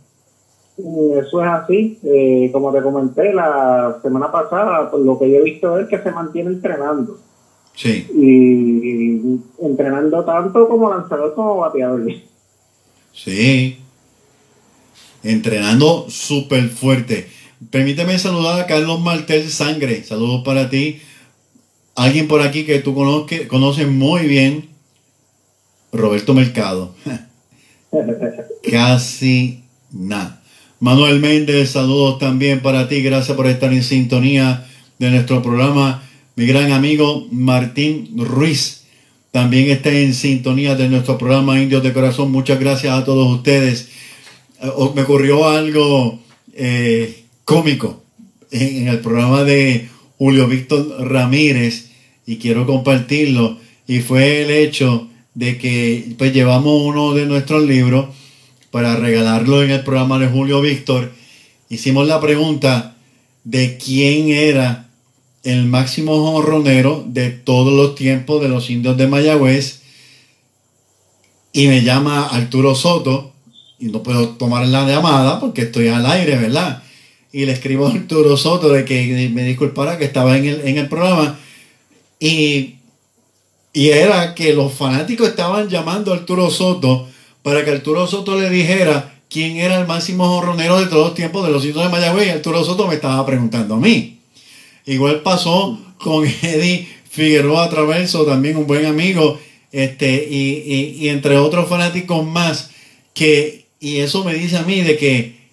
Eso es así. Eh, como te comenté la semana pasada, pues, lo que yo he visto es que se mantiene entrenando. Sí. Y, entrenando tanto como lanzador como bateador. Sí. Entrenando súper fuerte. Permíteme saludar a Carlos Martel Sangre. Saludos para ti alguien por aquí que tú conoces, conoces muy bien, Roberto Mercado. Casi nada. Manuel Méndez, saludos también para ti. Gracias por estar en sintonía de nuestro programa. Mi gran amigo Martín Ruiz también está en sintonía de nuestro programa Indios de Corazón. Muchas gracias a todos ustedes. Eh, me ocurrió algo eh, cómico en el programa de Julio Víctor Ramírez y quiero compartirlo. Y fue el hecho de que pues llevamos uno de nuestros libros para regalarlo en el programa de Julio Víctor. Hicimos la pregunta de quién era el máximo jorronero de todos los tiempos de los indios de Mayagüez. Y me llama Arturo Soto y no puedo tomar la llamada porque estoy al aire, ¿verdad? Y le escribo a Arturo Soto de que me disculpara que estaba en el, en el programa. Y, y era que los fanáticos estaban llamando a Arturo Soto para que Arturo Soto le dijera quién era el máximo jorronero de todos los tiempos de los indios de Mayagüez. Y Arturo Soto me estaba preguntando a mí. Igual pasó con Eddie Figueroa Traverso, también un buen amigo, este, y, y, y entre otros fanáticos más, que, y eso me dice a mí de que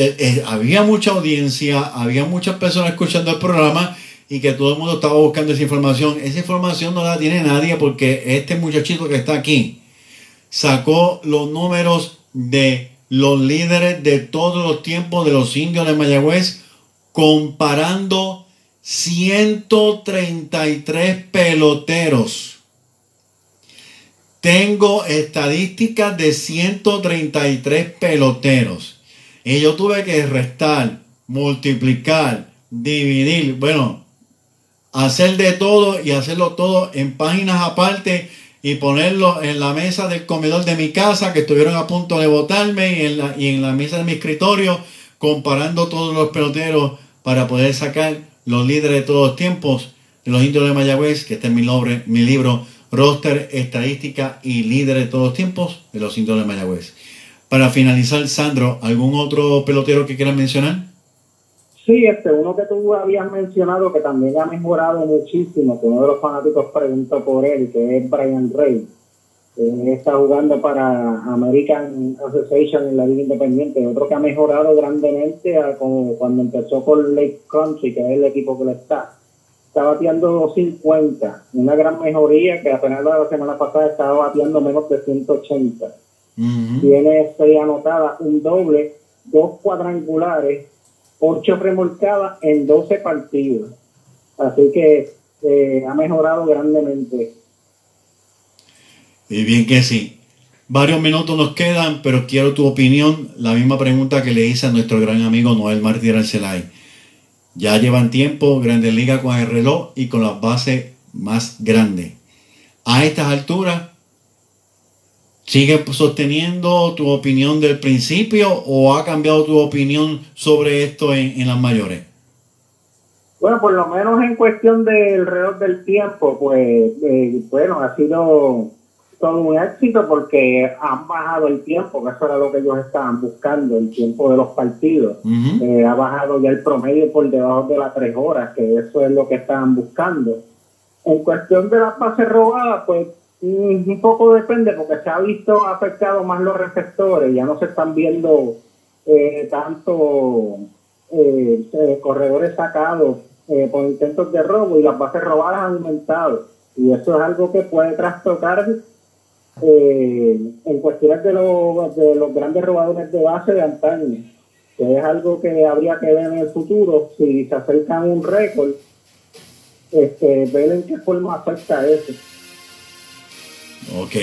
eh, eh, había mucha audiencia, había muchas personas escuchando el programa y que todo el mundo estaba buscando esa información. Esa información no la tiene nadie porque este muchachito que está aquí sacó los números de los líderes de todos los tiempos de los indios de Mayagüez comparando 133 peloteros. Tengo estadísticas de 133 peloteros. Y yo tuve que restar, multiplicar, dividir, bueno, hacer de todo y hacerlo todo en páginas aparte y ponerlo en la mesa del comedor de mi casa que estuvieron a punto de votarme y en la, y en la mesa de mi escritorio comparando todos los peloteros para poder sacar los líderes de todos los tiempos de los indios de Mayagüez, que está en mi, nombre, mi libro Roster, Estadística y Líderes de todos los tiempos de los indios de Mayagüez. Para finalizar, Sandro, ¿algún otro pelotero que quieras mencionar? Sí, este, uno que tú habías mencionado que también ha mejorado muchísimo, que uno de los fanáticos preguntó por él, que es Brian Ray. Eh, está jugando para American Association en la Liga Independiente. Otro que ha mejorado grandemente como cuando empezó con Lake Country, que es el equipo que le está. Está bateando 250, una gran mejoría que apenas la semana pasada estaba bateando menos de 180. Tiene seis anotadas, un doble, dos cuadrangulares, ocho remolcadas en 12 partidos. Así que eh, ha mejorado grandemente. Y bien que sí. Varios minutos nos quedan, pero quiero tu opinión. La misma pregunta que le hice a nuestro gran amigo Noel Martí Arcelay. Ya llevan tiempo Grandes Ligas con el reloj y con las bases más grandes. A estas alturas, ¿sigue sosteniendo tu opinión del principio o ha cambiado tu opinión sobre esto en, en las mayores? Bueno, por lo menos en cuestión del reloj del tiempo, pues, eh, bueno, ha sido todo un éxito porque han bajado el tiempo, que eso era lo que ellos estaban buscando, el tiempo de los partidos. eh, ha bajado ya el promedio por debajo de las tres horas, que eso es lo que estaban buscando. En cuestión de las bases robadas, pues un poco depende porque se ha visto afectado más los receptores, ya no se están viendo eh, tanto eh, eh, corredores sacados eh, por intentos de robo y las bases robadas han aumentado. Y eso es algo que puede trastocar en cuestiones de los, de los grandes robadores de base de antaño, que es algo que habría que ver en el futuro, si se acercan un récord, este, ver en qué forma afecta eso. Ok.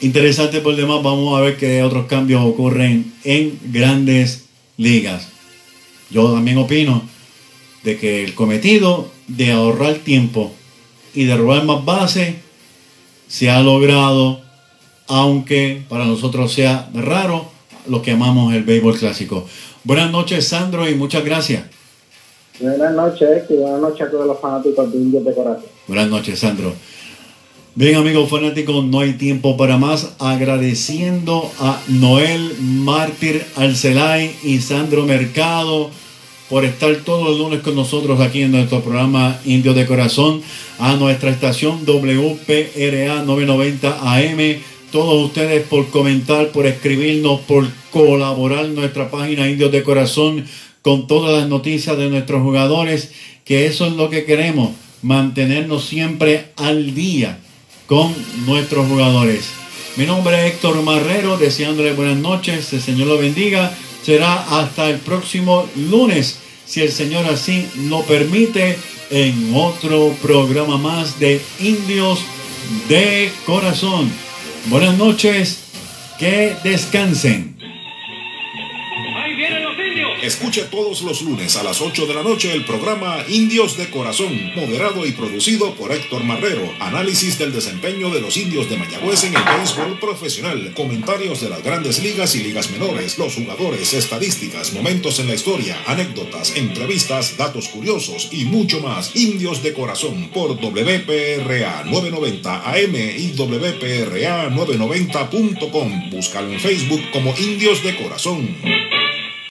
Interesante por demás, vamos a ver qué otros cambios ocurren en grandes ligas. Yo también opino de que el cometido de ahorrar tiempo y de robar más bases se ha logrado, aunque para nosotros sea raro, lo que amamos el béisbol clásico. Buenas noches, Sandro, y muchas gracias. Buenas noches, y buenas noches a todos los fanáticos de Indios de Corazón. Buenas noches, Sandro. Bien, amigos fanáticos, no hay tiempo para más. Agradeciendo a Noel Mártir Arcelay y Sandro Mercado por estar todos los lunes con nosotros aquí en nuestro programa Indios de Corazón, a nuestra estación WPRA 990 AM. Todos ustedes por comentar, por escribirnos, por colaborar nuestra página Indios de Corazón con todas las noticias de nuestros jugadores, que eso es lo que queremos, mantenernos siempre al día con nuestros jugadores. Mi nombre es Héctor Marrero, deseándole buenas noches, el Señor lo bendiga. Será hasta el próximo lunes, si el Señor así lo permite, en otro programa más de Indios de Corazón. Buenas noches, que descansen. Escuche todos los lunes a las 8 de la noche el programa Indios de Corazón, moderado y producido por Héctor Marrero. Análisis del desempeño de los indios de Mayagüez en el béisbol profesional, comentarios de las grandes ligas y ligas menores, los jugadores, estadísticas, momentos en la historia, anécdotas, entrevistas, datos curiosos y mucho más. Indios de Corazón por WPRA 990 AM y WPRA 990.com. Búscalo en Facebook como Indios de Corazón.